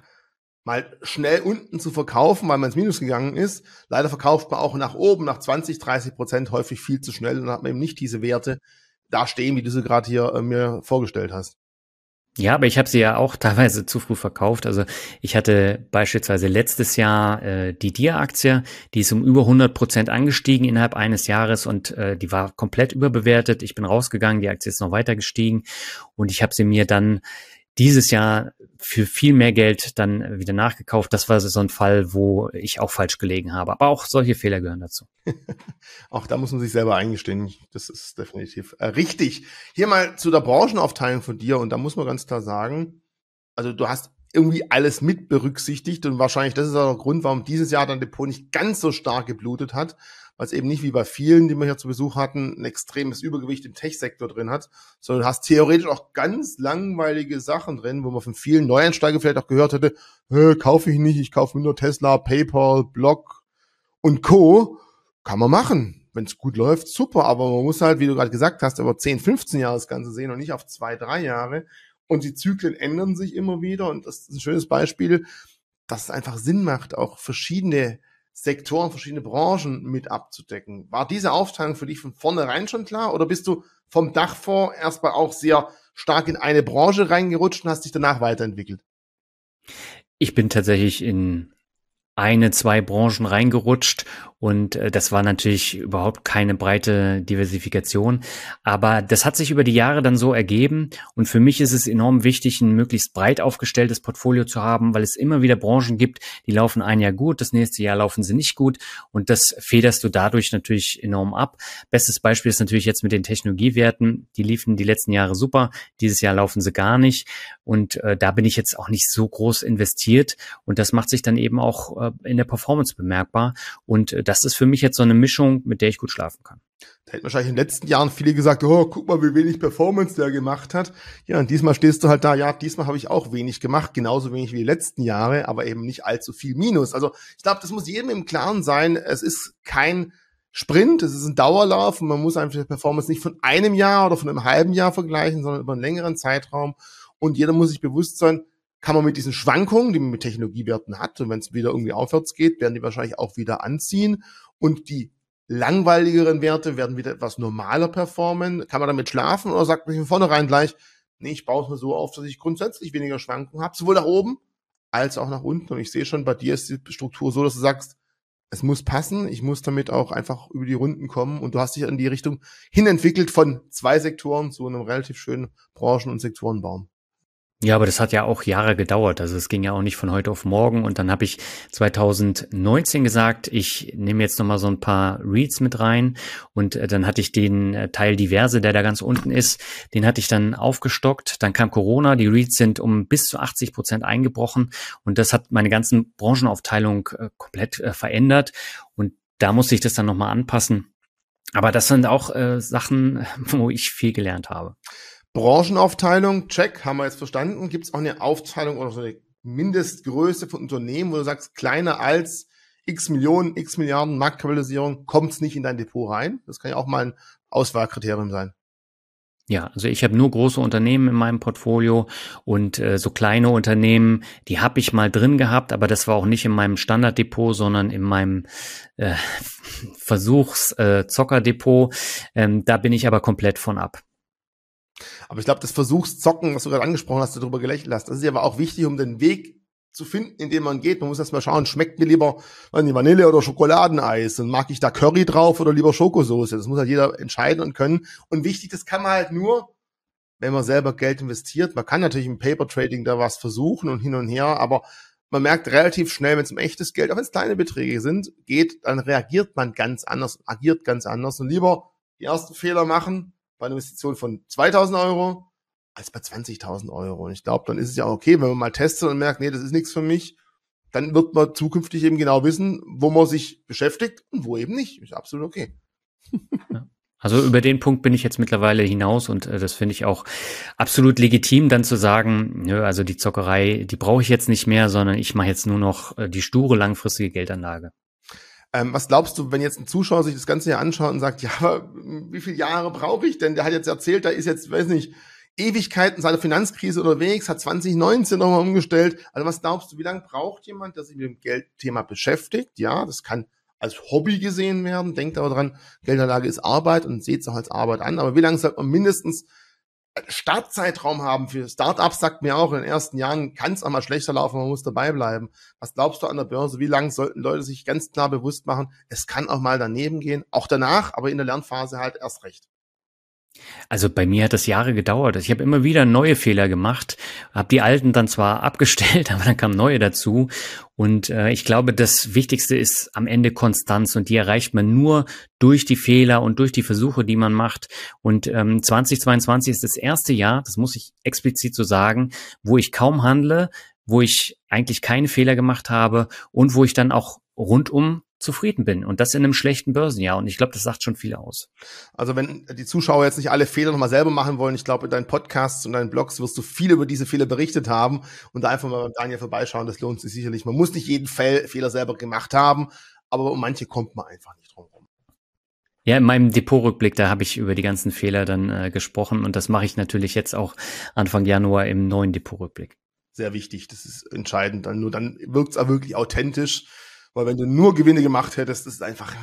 S1: mal schnell unten zu verkaufen, weil man ins Minus gegangen ist. Leider verkauft man auch nach oben, nach 20, 30 Prozent häufig viel zu schnell und hat man eben nicht diese Werte da stehen, wie du sie gerade hier äh, mir vorgestellt hast.
S2: Ja, aber ich habe sie ja auch teilweise zu früh verkauft. Also ich hatte beispielsweise letztes Jahr äh, die Dia-Aktie, die ist um über 100 Prozent angestiegen innerhalb eines Jahres und äh, die war komplett überbewertet. Ich bin rausgegangen, die Aktie ist noch weiter gestiegen und ich habe sie mir dann dieses Jahr für viel mehr Geld dann wieder nachgekauft. Das war so ein Fall, wo ich auch falsch gelegen habe. Aber auch solche Fehler gehören dazu.
S1: auch da muss man sich selber eingestehen. Das ist definitiv äh, richtig. Hier mal zu der Branchenaufteilung von dir. Und da muss man ganz klar sagen, also du hast irgendwie alles mit berücksichtigt und wahrscheinlich das ist auch der Grund, warum dieses Jahr dein Depot nicht ganz so stark geblutet hat, weil es eben nicht wie bei vielen, die wir hier zu Besuch hatten, ein extremes Übergewicht im Tech-Sektor drin hat, sondern hast theoretisch auch ganz langweilige Sachen drin, wo man von vielen Neueinsteigern vielleicht auch gehört hätte, kaufe ich nicht, ich kaufe nur Tesla, PayPal, Block und Co. Kann man machen. Wenn es gut läuft, super, aber man muss halt, wie du gerade gesagt hast, über 10, 15 Jahre das Ganze sehen und nicht auf zwei, drei Jahre. Und die Zyklen ändern sich immer wieder und das ist ein schönes Beispiel, dass es einfach Sinn macht, auch verschiedene Sektoren, verschiedene Branchen mit abzudecken. War diese Aufteilung für dich von vornherein schon klar oder bist du vom Dachfonds erstmal auch sehr stark in eine Branche reingerutscht und hast dich danach weiterentwickelt?
S2: Ich bin tatsächlich in eine, zwei Branchen reingerutscht und äh, das war natürlich überhaupt keine breite Diversifikation. Aber das hat sich über die Jahre dann so ergeben. Und für mich ist es enorm wichtig, ein möglichst breit aufgestelltes Portfolio zu haben, weil es immer wieder Branchen gibt, die laufen ein Jahr gut, das nächste Jahr laufen sie nicht gut. Und das federst du dadurch natürlich enorm ab. Bestes Beispiel ist natürlich jetzt mit den Technologiewerten. Die liefen die letzten Jahre super. Dieses Jahr laufen sie gar nicht. Und äh, da bin ich jetzt auch nicht so groß investiert. Und das macht sich dann eben auch äh, in der Performance bemerkbar. Und äh, das ist für mich jetzt so eine Mischung, mit der ich gut schlafen kann.
S1: Da hätten wahrscheinlich in den letzten Jahren viele gesagt, oh, guck mal, wie wenig Performance der gemacht hat. Ja, und diesmal stehst du halt da, ja, diesmal habe ich auch wenig gemacht, genauso wenig wie die letzten Jahre, aber eben nicht allzu viel Minus. Also ich glaube, das muss jedem im Klaren sein. Es ist kein Sprint, es ist ein Dauerlauf und man muss einfach die Performance nicht von einem Jahr oder von einem halben Jahr vergleichen, sondern über einen längeren Zeitraum. Und jeder muss sich bewusst sein, kann man mit diesen Schwankungen, die man mit Technologiewerten hat, und wenn es wieder irgendwie aufwärts geht, werden die wahrscheinlich auch wieder anziehen. Und die langweiligeren Werte werden wieder etwas normaler performen. Kann man damit schlafen oder sagt man von vornherein gleich, nee, ich baue es mir so auf, dass ich grundsätzlich weniger Schwankungen habe, sowohl nach oben als auch nach unten. Und ich sehe schon, bei dir ist die Struktur so, dass du sagst, es muss passen, ich muss damit auch einfach über die Runden kommen und du hast dich in die Richtung hin entwickelt von zwei Sektoren zu einem relativ schönen Branchen- und Sektorenbaum.
S2: Ja, aber das hat ja auch Jahre gedauert. Also es ging ja auch nicht von heute auf morgen. Und dann habe ich 2019 gesagt, ich nehme jetzt nochmal so ein paar Reads mit rein. Und äh, dann hatte ich den äh, Teil Diverse, der da ganz unten ist, den hatte ich dann aufgestockt. Dann kam Corona, die Reads sind um bis zu 80 Prozent eingebrochen. Und das hat meine ganzen Branchenaufteilung äh, komplett verändert. Und da musste ich das dann nochmal anpassen. Aber das sind auch Sachen, wo ich viel gelernt habe.
S1: Branchenaufteilung, check, haben wir jetzt verstanden. Gibt es auch eine Aufteilung oder so eine Mindestgröße von Unternehmen, wo du sagst, kleiner als x Millionen, x Milliarden Marktkapitalisierung kommt es nicht in dein Depot rein? Das kann ja auch mal ein Auswahlkriterium sein.
S2: Ja, also ich habe nur große Unternehmen in meinem Portfolio und äh, so kleine Unternehmen, die habe ich mal drin gehabt, aber das war auch nicht in meinem Standarddepot, sondern in meinem äh, Versuchs-Zockerdepot. Äh, ähm, da bin ich aber komplett von ab.
S1: Aber ich glaube, das Versuchszocken, was du gerade angesprochen hast, darüber gelächelt hast, das ist ja aber auch wichtig, um den Weg zu finden, in dem man geht. Man muss erst mal schauen, schmeckt mir lieber die Vanille oder Schokoladeneis und mag ich da Curry drauf oder lieber Schokosoße. Das muss halt jeder entscheiden und können. Und wichtig, das kann man halt nur, wenn man selber Geld investiert. Man kann natürlich im Paper Trading da was versuchen und hin und her, aber man merkt relativ schnell, wenn es um echtes Geld, auch wenn es kleine Beträge sind, geht, dann reagiert man ganz anders, agiert ganz anders und lieber die ersten Fehler machen, bei einer Investition von 2000 Euro als bei 20.000 Euro. Und ich glaube, dann ist es ja auch okay, wenn man mal testet und merkt, nee, das ist nichts für mich, dann wird man zukünftig eben genau wissen, wo man sich beschäftigt und wo eben nicht. Ist absolut okay.
S2: Also über den Punkt bin ich jetzt mittlerweile hinaus und äh, das finde ich auch absolut legitim, dann zu sagen, nö, also die Zockerei, die brauche ich jetzt nicht mehr, sondern ich mache jetzt nur noch äh, die sture langfristige Geldanlage.
S1: Ähm, was glaubst du, wenn jetzt ein Zuschauer sich das Ganze hier anschaut und sagt, ja, aber wie viele Jahre brauche ich denn? Der hat jetzt erzählt, da ist jetzt, weiß nicht, Ewigkeiten seit der Finanzkrise unterwegs, hat 2019 nochmal umgestellt. Also was glaubst du, wie lange braucht jemand, der sich mit dem Geldthema beschäftigt? Ja, das kann als Hobby gesehen werden. Denkt aber dran, Geldanlage ist Arbeit und seht es auch als Arbeit an. Aber wie lange sollte man mindestens Startzeitraum haben für Startups, sagt mir auch, in den ersten Jahren kann es auch mal schlechter laufen, man muss dabei bleiben. Was glaubst du an der Börse? Wie lange sollten Leute sich ganz klar bewusst machen, es kann auch mal daneben gehen, auch danach, aber in der Lernphase halt erst recht.
S2: Also bei mir hat das Jahre gedauert. Ich habe immer wieder neue Fehler gemacht, habe die alten dann zwar abgestellt, aber dann kamen neue dazu. Und äh, ich glaube, das Wichtigste ist am Ende Konstanz und die erreicht man nur durch die Fehler und durch die Versuche, die man macht. Und ähm, 2022 ist das erste Jahr, das muss ich explizit so sagen, wo ich kaum handle, wo ich eigentlich keine Fehler gemacht habe und wo ich dann auch rundum zufrieden bin. Und das in einem schlechten Börsenjahr. Und ich glaube, das sagt schon viel aus.
S1: Also wenn die Zuschauer jetzt nicht alle Fehler nochmal selber machen wollen, ich glaube, in deinen Podcasts und deinen Blogs wirst du viel über diese Fehler berichtet haben und da einfach mal beim Daniel vorbeischauen, das lohnt sich sicherlich. Man muss nicht jeden Fehler selber gemacht haben, aber um manche kommt man einfach nicht drum rum.
S2: Ja, in meinem Depotrückblick, da habe ich über die ganzen Fehler dann äh, gesprochen und das mache ich natürlich jetzt auch Anfang Januar im neuen Depotrückblick.
S1: Sehr wichtig, das ist entscheidend. Dann nur dann wirkt es auch wirklich authentisch weil wenn du nur Gewinne gemacht hättest, das ist einfach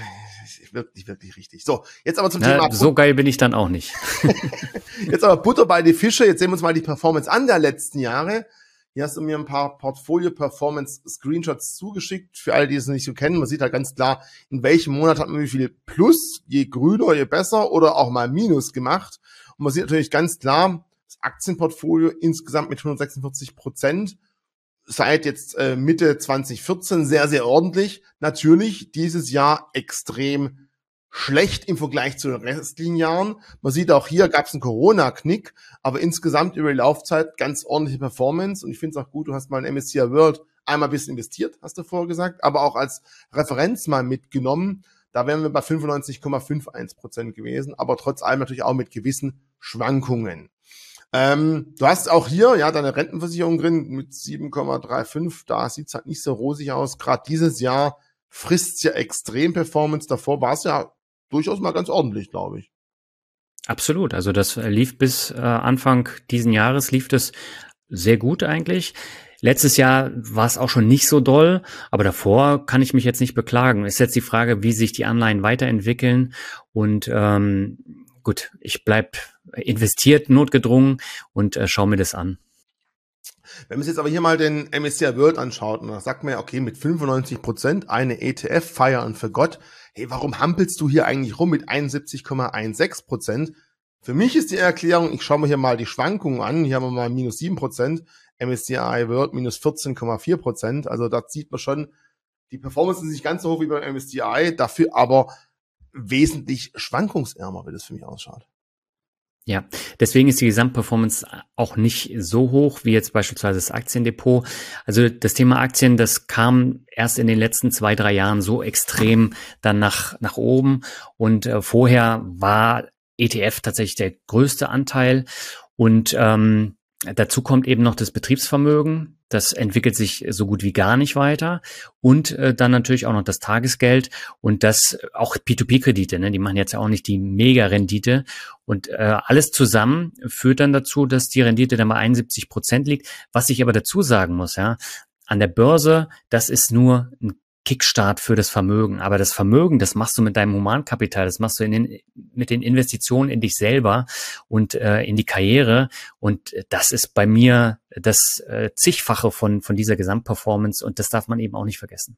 S1: wirklich, wirklich richtig. So, jetzt aber zum
S2: Na,
S1: Thema.
S2: So geil bin ich dann auch nicht.
S1: jetzt aber Butter bei die Fische. Jetzt sehen wir uns mal die Performance an der letzten Jahre. Hier hast du mir ein paar Portfolio-Performance-Screenshots zugeschickt, für alle, die es nicht so kennen. Man sieht halt ganz klar, in welchem Monat hat man wie viel Plus, je grüner, je besser oder auch mal Minus gemacht. Und man sieht natürlich ganz klar, das Aktienportfolio insgesamt mit 146 Prozent seit jetzt äh, Mitte 2014 sehr, sehr ordentlich. Natürlich dieses Jahr extrem schlecht im Vergleich zu den restlichen Jahren. Man sieht auch hier gab es einen Corona-Knick, aber insgesamt über die Laufzeit ganz ordentliche Performance. Und ich finde es auch gut, du hast mal in MSCI World einmal ein bisschen investiert, hast du vorher gesagt, aber auch als Referenz mal mitgenommen. Da wären wir bei 95,51 Prozent gewesen, aber trotz allem natürlich auch mit gewissen Schwankungen. Ähm, du hast auch hier ja deine Rentenversicherung drin mit 7,35. Da sieht's halt nicht so rosig aus. Gerade dieses Jahr frisst ja extrem Performance. Davor war es ja durchaus mal ganz ordentlich, glaube ich.
S2: Absolut. Also das lief bis äh, Anfang diesen Jahres lief das sehr gut eigentlich. Letztes Jahr war es auch schon nicht so doll, aber davor kann ich mich jetzt nicht beklagen. Ist jetzt die Frage, wie sich die Anleihen weiterentwickeln. Und ähm, gut, ich bleib investiert, notgedrungen und äh, schaue mir das an.
S1: Wenn man sich jetzt aber hier mal den MSCI World anschaut, und da sagt man ja, okay, mit 95 Prozent eine ETF, Fire and Forgot, hey, warum hampelst du hier eigentlich rum mit 71,16 Prozent? Für mich ist die Erklärung, ich schaue mir hier mal die Schwankungen an, hier haben wir mal minus 7 Prozent, MSCI World minus 14,4 Prozent, also da sieht man schon, die Performance ist nicht ganz so hoch wie beim MSCI, dafür aber wesentlich schwankungsärmer, wie das für mich ausschaut.
S2: Ja, deswegen ist die Gesamtperformance auch nicht so hoch wie jetzt beispielsweise das Aktiendepot. Also das Thema Aktien, das kam erst in den letzten zwei, drei Jahren so extrem dann nach, nach oben. Und äh, vorher war ETF tatsächlich der größte Anteil. Und ähm, dazu kommt eben noch das Betriebsvermögen. Das entwickelt sich so gut wie gar nicht weiter. Und äh, dann natürlich auch noch das Tagesgeld und das auch P2P-Kredite, ne? die machen jetzt ja auch nicht die Mega-Rendite. Und äh, alles zusammen führt dann dazu, dass die Rendite dann bei 71 Prozent liegt. Was ich aber dazu sagen muss, ja, an der Börse, das ist nur ein Kickstart für das Vermögen. Aber das Vermögen, das machst du mit deinem Humankapital, das machst du in den, mit den Investitionen in dich selber und äh, in die Karriere. Und das ist bei mir das äh, zigfache von, von dieser Gesamtperformance und das darf man eben auch nicht vergessen.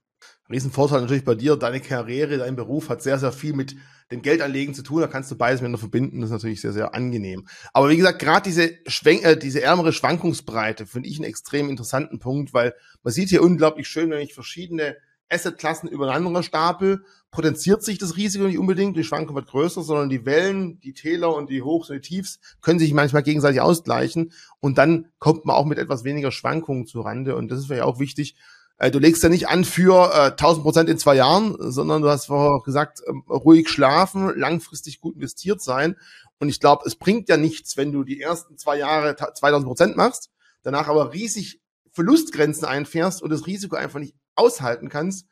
S1: Riesenvorteil natürlich bei dir, deine Karriere, dein Beruf hat sehr, sehr viel mit dem Geldanlegen zu tun. Da kannst du beides miteinander verbinden. Das ist natürlich sehr, sehr angenehm. Aber wie gesagt, gerade diese, Schwenk äh, diese ärmere Schwankungsbreite finde ich einen extrem interessanten Punkt, weil man sieht hier unglaublich schön, wenn ich verschiedene Assetklassen übereinander stapel, potenziert sich das Risiko nicht unbedingt, die Schwankung wird größer, sondern die Wellen, die Täler und die Hochs und die Tiefs können sich manchmal gegenseitig ausgleichen und dann kommt man auch mit etwas weniger Schwankungen zu Rande und das ist vielleicht auch wichtig. Äh, du legst ja nicht an für äh, 1000 Prozent in zwei Jahren, sondern du hast vorher gesagt, äh, ruhig schlafen, langfristig gut investiert sein. Und ich glaube, es bringt ja nichts, wenn du die ersten zwei Jahre 2000 Prozent machst, danach aber riesig Verlustgrenzen einfährst und das Risiko einfach nicht aushalten kannst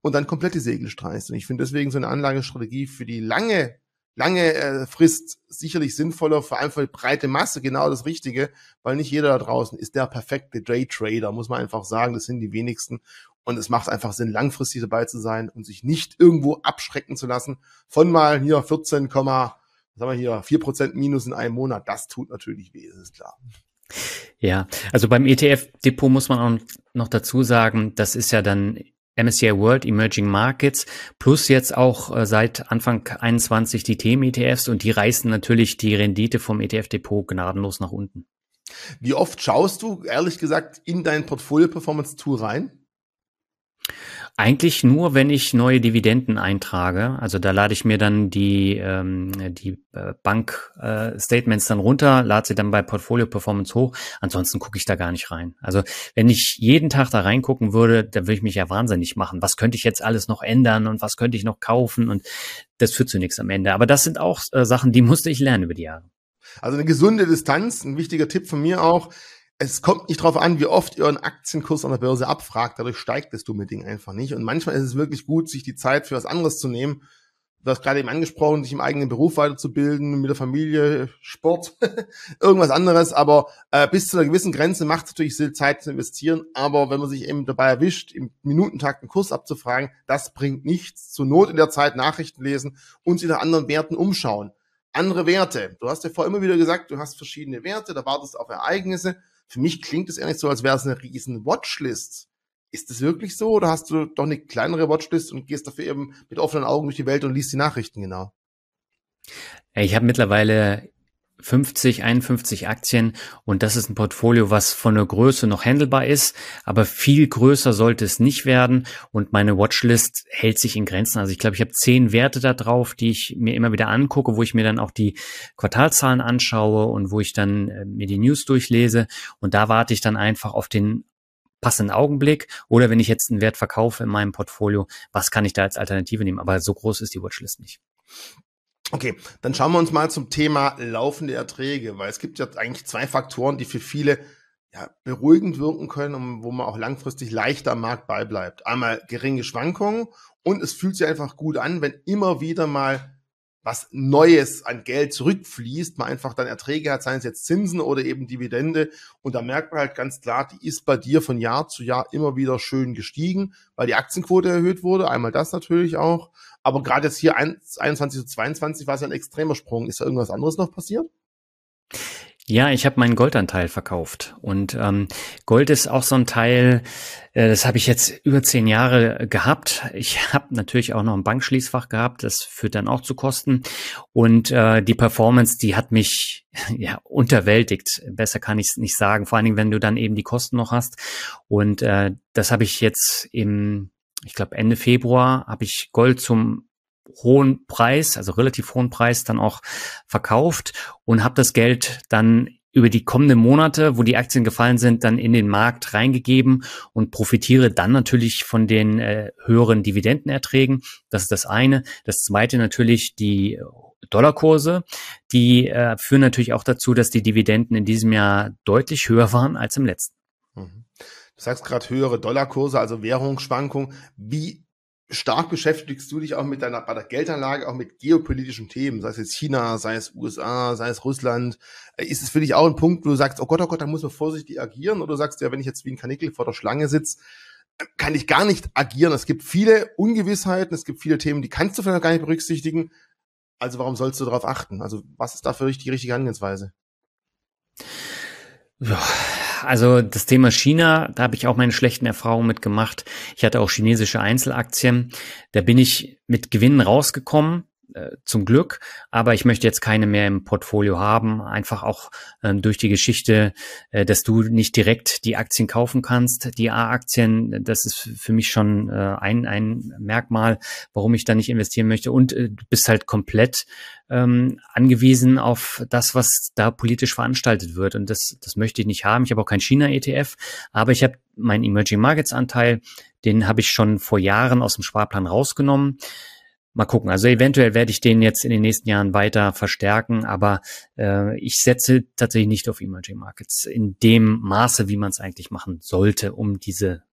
S1: und dann komplett die Segel streichst. Und ich finde deswegen so eine Anlagestrategie für die lange lange äh, Frist sicherlich sinnvoller, vor allem für die breite Masse genau das Richtige, weil nicht jeder da draußen ist der perfekte Day-Trader, muss man einfach sagen, das sind die wenigsten. Und es macht einfach Sinn, langfristig dabei zu sein und sich nicht irgendwo abschrecken zu lassen von mal hier 14, was haben wir hier, 4% Minus in einem Monat. Das tut natürlich weh, ist klar.
S2: Ja, also beim ETF-Depot muss man auch noch dazu sagen, das ist ja dann MSCI World Emerging Markets plus jetzt auch äh, seit Anfang 21 die Themen-ETFs und die reißen natürlich die Rendite vom ETF-Depot gnadenlos nach unten.
S1: Wie oft schaust du, ehrlich gesagt, in dein Portfolio-Performance-Tool rein?
S2: Eigentlich nur, wenn ich neue Dividenden eintrage. Also da lade ich mir dann die, ähm, die äh, Bank-Statements äh, dann runter, lade sie dann bei Portfolio Performance hoch. Ansonsten gucke ich da gar nicht rein. Also wenn ich jeden Tag da reingucken würde, dann würde ich mich ja wahnsinnig machen. Was könnte ich jetzt alles noch ändern und was könnte ich noch kaufen? Und das führt zu nichts am Ende. Aber das sind auch äh, Sachen, die musste ich lernen über die Jahre.
S1: Also eine gesunde Distanz, ein wichtiger Tipp von mir auch es kommt nicht darauf an, wie oft ihr einen Aktienkurs an der Börse abfragt, dadurch steigt das dumme Ding einfach nicht. Und manchmal ist es wirklich gut, sich die Zeit für was anderes zu nehmen. Du hast gerade eben angesprochen, sich im eigenen Beruf weiterzubilden, mit der Familie, Sport, irgendwas anderes. Aber äh, bis zu einer gewissen Grenze macht es natürlich Sinn, Zeit zu investieren. Aber wenn man sich eben dabei erwischt, im Minutentakt einen Kurs abzufragen, das bringt nichts. Zur Not in der Zeit Nachrichten lesen und sich nach anderen Werten umschauen. Andere Werte. Du hast ja vorher immer wieder gesagt, du hast verschiedene Werte, da wartest auf Ereignisse. Für mich klingt es ehrlich so, als wäre es eine riesen Watchlist. Ist das wirklich so oder hast du doch eine kleinere Watchlist und gehst dafür eben mit offenen Augen durch die Welt und liest die Nachrichten genau?
S2: Ich habe mittlerweile 50, 51 Aktien und das ist ein Portfolio, was von der Größe noch handelbar ist, aber viel größer sollte es nicht werden und meine Watchlist hält sich in Grenzen. Also ich glaube, ich habe zehn Werte da drauf, die ich mir immer wieder angucke, wo ich mir dann auch die Quartalzahlen anschaue und wo ich dann äh, mir die News durchlese und da warte ich dann einfach auf den passenden Augenblick oder wenn ich jetzt einen Wert verkaufe in meinem Portfolio, was kann ich da als Alternative nehmen? Aber so groß ist die Watchlist nicht.
S1: Okay, dann schauen wir uns mal zum Thema laufende Erträge, weil es gibt ja eigentlich zwei Faktoren, die für viele ja, beruhigend wirken können und wo man auch langfristig leichter am Markt beibleibt. Einmal geringe Schwankungen und es fühlt sich einfach gut an, wenn immer wieder mal was Neues an Geld zurückfließt, man einfach dann Erträge hat, seien es jetzt Zinsen oder eben Dividende. Und da merkt man halt ganz klar, die ist bei dir von Jahr zu Jahr immer wieder schön gestiegen, weil die Aktienquote erhöht wurde. Einmal das natürlich auch. Aber gerade jetzt hier 21 zu 22 war es ja ein extremer Sprung. Ist da irgendwas anderes noch passiert?
S2: Ja, ich habe meinen Goldanteil verkauft. Und ähm, Gold ist auch so ein Teil, äh, das habe ich jetzt über zehn Jahre gehabt. Ich habe natürlich auch noch ein Bankschließfach gehabt, das führt dann auch zu Kosten. Und äh, die Performance, die hat mich ja unterwältigt. Besser kann ich es nicht sagen. Vor allen Dingen, wenn du dann eben die Kosten noch hast. Und äh, das habe ich jetzt im, ich glaube Ende Februar, habe ich Gold zum hohen Preis, also relativ hohen Preis dann auch verkauft und habe das Geld dann über die kommenden Monate, wo die Aktien gefallen sind, dann in den Markt reingegeben und profitiere dann natürlich von den äh, höheren Dividendenerträgen. Das ist das eine. Das zweite natürlich die Dollarkurse, die äh, führen natürlich auch dazu, dass die Dividenden in diesem Jahr deutlich höher waren als im letzten.
S1: Mhm. Du sagst gerade höhere Dollarkurse, also Währungsschwankungen. Wie stark beschäftigst du dich auch mit deiner bei der Geldanlage, auch mit geopolitischen Themen, sei es jetzt China, sei es USA, sei es Russland. Ist es für dich auch ein Punkt, wo du sagst, oh Gott, oh Gott, da muss man vorsichtig agieren? Oder du sagst ja, wenn ich jetzt wie ein Kanickel vor der Schlange sitze, kann ich gar nicht agieren. Es gibt viele Ungewissheiten, es gibt viele Themen, die kannst du vielleicht gar nicht berücksichtigen. Also warum sollst du darauf achten? Also was ist da für dich die richtige Angehensweise?
S2: Ja, also das Thema China, da habe ich auch meine schlechten Erfahrungen mit gemacht. Ich hatte auch chinesische Einzelaktien. Da bin ich mit Gewinnen rausgekommen. Äh, zum Glück, aber ich möchte jetzt keine mehr im Portfolio haben, einfach auch ähm, durch die Geschichte, äh, dass du nicht direkt die Aktien kaufen kannst. Die A-Aktien, das ist für mich schon äh, ein, ein Merkmal, warum ich da nicht investieren möchte. Und äh, du bist halt komplett ähm, angewiesen auf das, was da politisch veranstaltet wird. Und das, das möchte ich nicht haben. Ich habe auch kein China-ETF, aber ich habe meinen Emerging Markets Anteil, den habe ich schon vor Jahren aus dem Sparplan rausgenommen. Mal gucken. Also eventuell werde ich den jetzt in den nächsten Jahren weiter verstärken, aber äh, ich setze tatsächlich nicht auf Emerging Markets in dem Maße, wie man es eigentlich machen sollte, um diese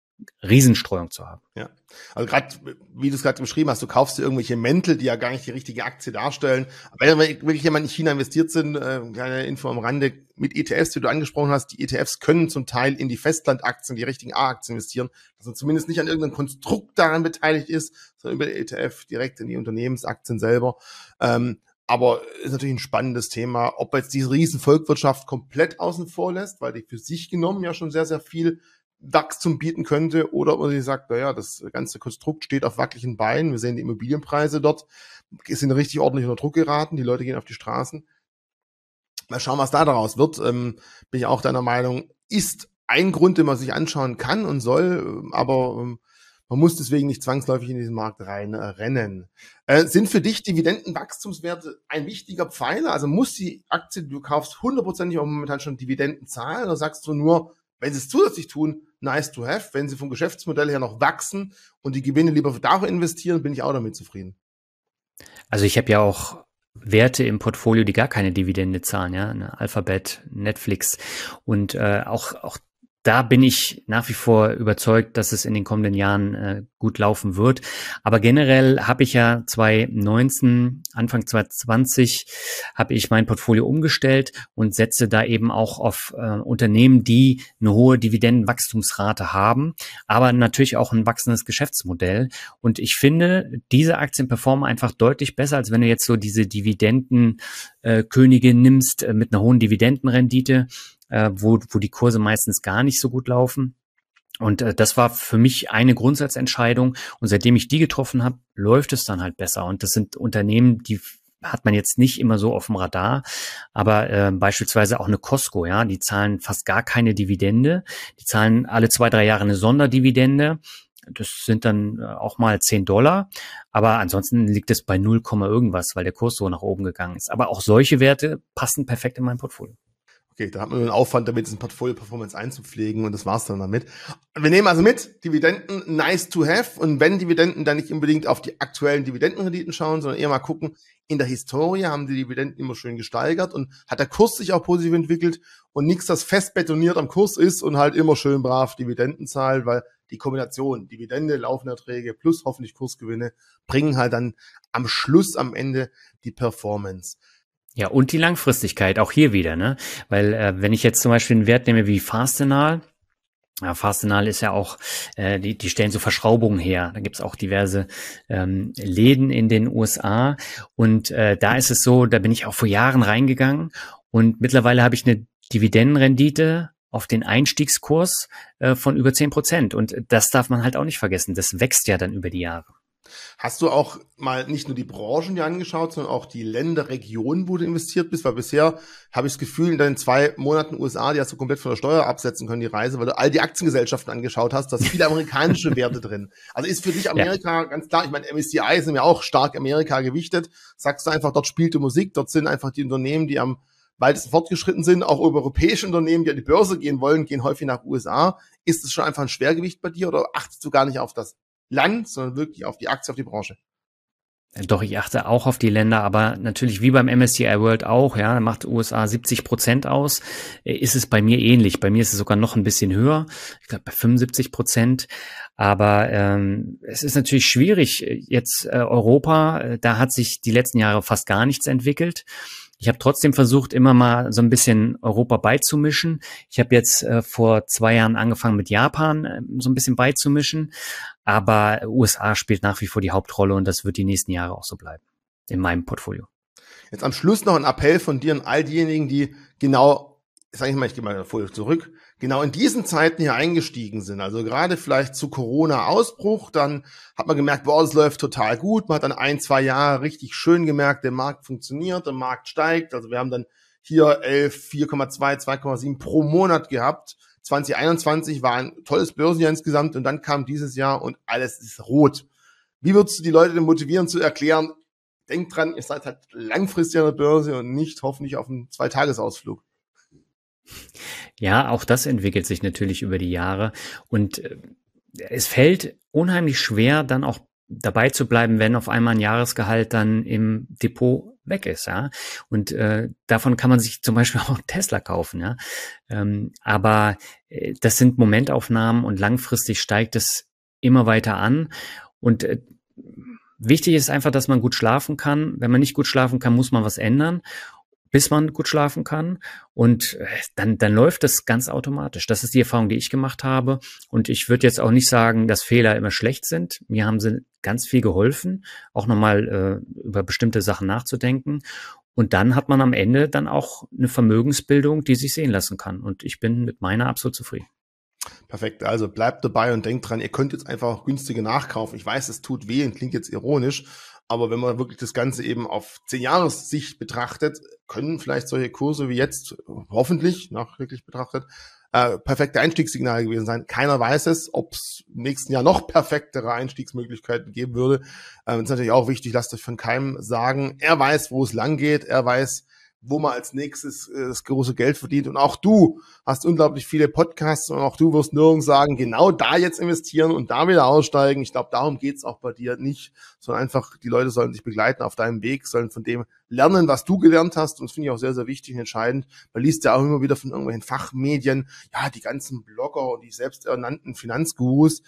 S2: Riesenstreuung zu haben.
S1: Ja, also gerade, wie du es gerade beschrieben hast, du kaufst dir irgendwelche Mäntel, die ja gar nicht die richtige Aktie darstellen. Wenn wirklich jemand in China investiert sind, äh, kleine Info am Rande, mit ETFs, die du angesprochen hast, die ETFs können zum Teil in die Festlandaktien, die richtigen A-Aktien investieren, dass man zumindest nicht an irgendeinem Konstrukt daran beteiligt ist, sondern über ETF direkt in die Unternehmensaktien selber. Ähm, aber ist natürlich ein spannendes Thema, ob jetzt diese riesen Volkswirtschaft komplett außen vor lässt, weil die für sich genommen ja schon sehr, sehr viel Wachstum bieten könnte, oder ob man sich sagt, naja, das ganze Konstrukt steht auf wackeligen Beinen, wir sehen die Immobilienpreise dort, sind richtig ordentlich unter Druck geraten, die Leute gehen auf die Straßen. Mal schauen, was da daraus wird. Ähm, bin ich auch deiner Meinung, ist ein Grund, den man sich anschauen kann und soll, aber ähm, man muss deswegen nicht zwangsläufig in diesen Markt reinrennen. Äh, sind für dich Dividendenwachstumswerte ein wichtiger Pfeiler? Also muss die Aktie, die du kaufst, hundertprozentig auch momentan schon Dividenden zahlen? Oder sagst du nur, wenn sie es zusätzlich tun, nice to have. Wenn sie vom Geschäftsmodell her noch wachsen und die Gewinne lieber dafür investieren, bin ich auch damit zufrieden.
S2: Also ich habe ja auch Werte im Portfolio, die gar keine Dividende zahlen, ja, Alphabet, Netflix und äh, auch auch da bin ich nach wie vor überzeugt, dass es in den kommenden Jahren äh, gut laufen wird. Aber generell habe ich ja 2019, Anfang 2020 habe ich mein Portfolio umgestellt und setze da eben auch auf äh, Unternehmen, die eine hohe Dividendenwachstumsrate haben, aber natürlich auch ein wachsendes Geschäftsmodell. Und ich finde, diese Aktien performen einfach deutlich besser, als wenn du jetzt so diese Dividendenkönige äh, nimmst äh, mit einer hohen Dividendenrendite äh, wo, wo die Kurse meistens gar nicht so gut laufen. Und äh, das war für mich eine Grundsatzentscheidung. Und seitdem ich die getroffen habe, läuft es dann halt besser. Und das sind Unternehmen, die hat man jetzt nicht immer so auf dem Radar, aber äh, beispielsweise auch eine Costco, ja, die zahlen fast gar keine Dividende, die zahlen alle zwei, drei Jahre eine Sonderdividende. Das sind dann äh, auch mal 10 Dollar, aber ansonsten liegt es bei 0, irgendwas, weil der Kurs so nach oben gegangen ist. Aber auch solche Werte passen perfekt in mein Portfolio.
S1: Okay, da hat man nur einen Aufwand, damit diesen Portfolio Performance einzupflegen und das war's dann damit. Wir nehmen also mit, Dividenden nice to have und wenn Dividenden dann nicht unbedingt auf die aktuellen Dividendenrenditen schauen, sondern eher mal gucken, in der Historie haben die Dividenden immer schön gesteigert und hat der Kurs sich auch positiv entwickelt und nichts, das fest betoniert am Kurs ist und halt immer schön brav Dividenden zahlt, weil die Kombination Dividende, laufende Erträge plus hoffentlich Kursgewinne bringen halt dann am Schluss, am Ende die Performance.
S2: Ja, und die Langfristigkeit, auch hier wieder, ne? Weil äh, wenn ich jetzt zum Beispiel einen Wert nehme wie Fastenal, ja, Fastenal ist ja auch, äh, die, die stellen so Verschraubungen her. Da gibt's auch diverse ähm, Läden in den USA. Und äh, da ist es so, da bin ich auch vor Jahren reingegangen und mittlerweile habe ich eine Dividendenrendite auf den Einstiegskurs äh, von über zehn Prozent. Und das darf man halt auch nicht vergessen. Das wächst ja dann über die Jahre.
S1: Hast du auch mal nicht nur die Branchen dir angeschaut, sondern auch die Länder, Regionen, wo du investiert bist? Weil bisher habe ich das Gefühl, in deinen zwei Monaten USA, die hast du komplett von der Steuer absetzen können, die Reise, weil du all die Aktiengesellschaften angeschaut hast, da sind viele amerikanische Werte drin. Also ist für dich Amerika ja. ganz klar, ich meine, MSCI sind ja auch stark Amerika gewichtet. Sagst du einfach, dort spielt die Musik, dort sind einfach die Unternehmen, die am weitesten fortgeschritten sind, auch europäische Unternehmen, die an die Börse gehen wollen, gehen häufig nach USA. Ist es schon einfach ein Schwergewicht bei dir oder achtest du gar nicht auf das Land, sondern wirklich auf die Aktie, auf die Branche.
S2: Äh, doch, ich achte auch auf die Länder, aber natürlich wie beim MSCI World auch, ja, macht USA 70 Prozent aus, äh, ist es bei mir ähnlich. Bei mir ist es sogar noch ein bisschen höher, ich glaube bei 75 Prozent. Aber ähm, es ist natürlich schwierig. Jetzt äh, Europa, äh, da hat sich die letzten Jahre fast gar nichts entwickelt. Ich habe trotzdem versucht, immer mal so ein bisschen Europa beizumischen. Ich habe jetzt äh, vor zwei Jahren angefangen mit Japan äh, so ein bisschen beizumischen, aber USA spielt nach wie vor die Hauptrolle und das wird die nächsten Jahre auch so bleiben in meinem Portfolio.
S1: Jetzt am Schluss noch ein Appell von dir an all diejenigen, die genau, sag ich mal, ich gehe mal Folie zurück, genau in diesen Zeiten hier eingestiegen sind. Also gerade vielleicht zu Corona-Ausbruch, dann hat man gemerkt, boah, es läuft total gut. Man hat dann ein, zwei Jahre richtig schön gemerkt, der Markt funktioniert, der Markt steigt. Also wir haben dann hier 11, 4,2, 2,7 pro Monat gehabt. 2021 war ein tolles Börsenjahr insgesamt und dann kam dieses Jahr und alles ist rot. Wie würdest du die Leute denn motivieren zu erklären, denkt dran, ihr seid halt langfristig an der Börse und nicht hoffentlich auf einem Zweitagesausflug?
S2: Ja, auch das entwickelt sich natürlich über die Jahre und äh, es fällt unheimlich schwer, dann auch dabei zu bleiben, wenn auf einmal ein Jahresgehalt dann im Depot weg ist, ja. Und äh, davon kann man sich zum Beispiel auch Tesla kaufen, ja. Ähm, aber äh, das sind Momentaufnahmen und langfristig steigt es immer weiter an. Und äh, wichtig ist einfach, dass man gut schlafen kann. Wenn man nicht gut schlafen kann, muss man was ändern bis man gut schlafen kann. Und äh, dann, dann läuft das ganz automatisch. Das ist die Erfahrung, die ich gemacht habe. Und ich würde jetzt auch nicht sagen, dass Fehler immer schlecht sind. Mir haben sie ganz viel geholfen, auch nochmal äh, über bestimmte Sachen nachzudenken. Und dann hat man am Ende dann auch eine Vermögensbildung, die sich sehen lassen kann. Und ich bin mit meiner absolut zufrieden.
S1: Perfekt. Also bleibt dabei und denkt dran, ihr könnt jetzt einfach günstige nachkaufen. Ich weiß, es tut weh und klingt jetzt ironisch, aber wenn man wirklich das Ganze eben auf zehn Jahressicht betrachtet, können vielleicht solche Kurse wie jetzt, hoffentlich, nachträglich betrachtet, äh, perfekte Einstiegssignale gewesen sein. Keiner weiß es, ob es im nächsten Jahr noch perfektere Einstiegsmöglichkeiten geben würde. Ähm, ist natürlich auch wichtig, lasst euch von keinem sagen. Er weiß, wo es lang geht. Er weiß, wo man als nächstes äh, das große Geld verdient. Und auch du hast unglaublich viele Podcasts und auch du wirst nirgends sagen, genau da jetzt investieren und da wieder aussteigen. Ich glaube, darum geht's auch bei dir nicht, sondern einfach, die Leute sollen dich begleiten auf deinem Weg, sollen von dem lernen, was du gelernt hast. Und das finde ich auch sehr, sehr wichtig und entscheidend. Man liest ja auch immer wieder von irgendwelchen Fachmedien, ja, die ganzen Blogger und die selbsternannten Finanzgurus.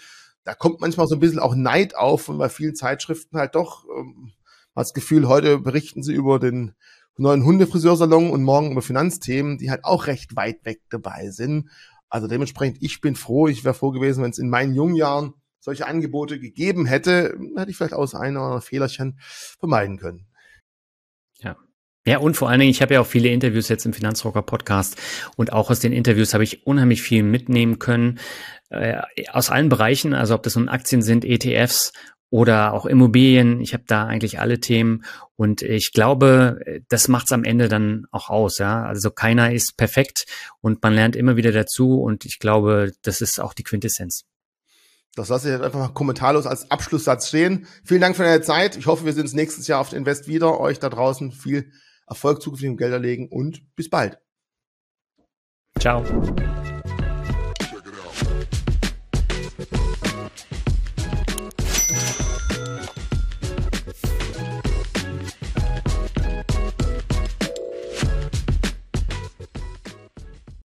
S1: Da kommt manchmal so ein bisschen auch Neid auf und bei vielen Zeitschriften halt doch ähm, das Gefühl, heute berichten sie über den neuen Hundefriseursalon und morgen über Finanzthemen, die halt auch recht weit weg dabei sind. Also dementsprechend, ich bin froh, ich wäre froh gewesen, wenn es in meinen jungen Jahren solche Angebote gegeben hätte, hätte ich vielleicht aus einer oder Fehlerchen vermeiden können.
S2: Ja. Ja, und vor allen Dingen, ich habe ja auch viele Interviews jetzt im Finanzrocker Podcast und auch aus den Interviews habe ich unheimlich viel mitnehmen können, äh, aus allen Bereichen, also ob das nun Aktien sind, ETFs oder auch Immobilien. Ich habe da eigentlich alle Themen und ich glaube, das macht's am Ende dann auch aus. Ja, also keiner ist perfekt und man lernt immer wieder dazu und ich glaube, das ist auch die Quintessenz.
S1: Das lasse ich jetzt einfach mal kommentarlos als Abschlusssatz stehen. Vielen Dank für deine Zeit. Ich hoffe, wir sehen uns nächstes Jahr auf der Invest wieder. Euch da draußen viel Erfolg zukünftig im Gelderlegen und bis bald.
S2: Ciao.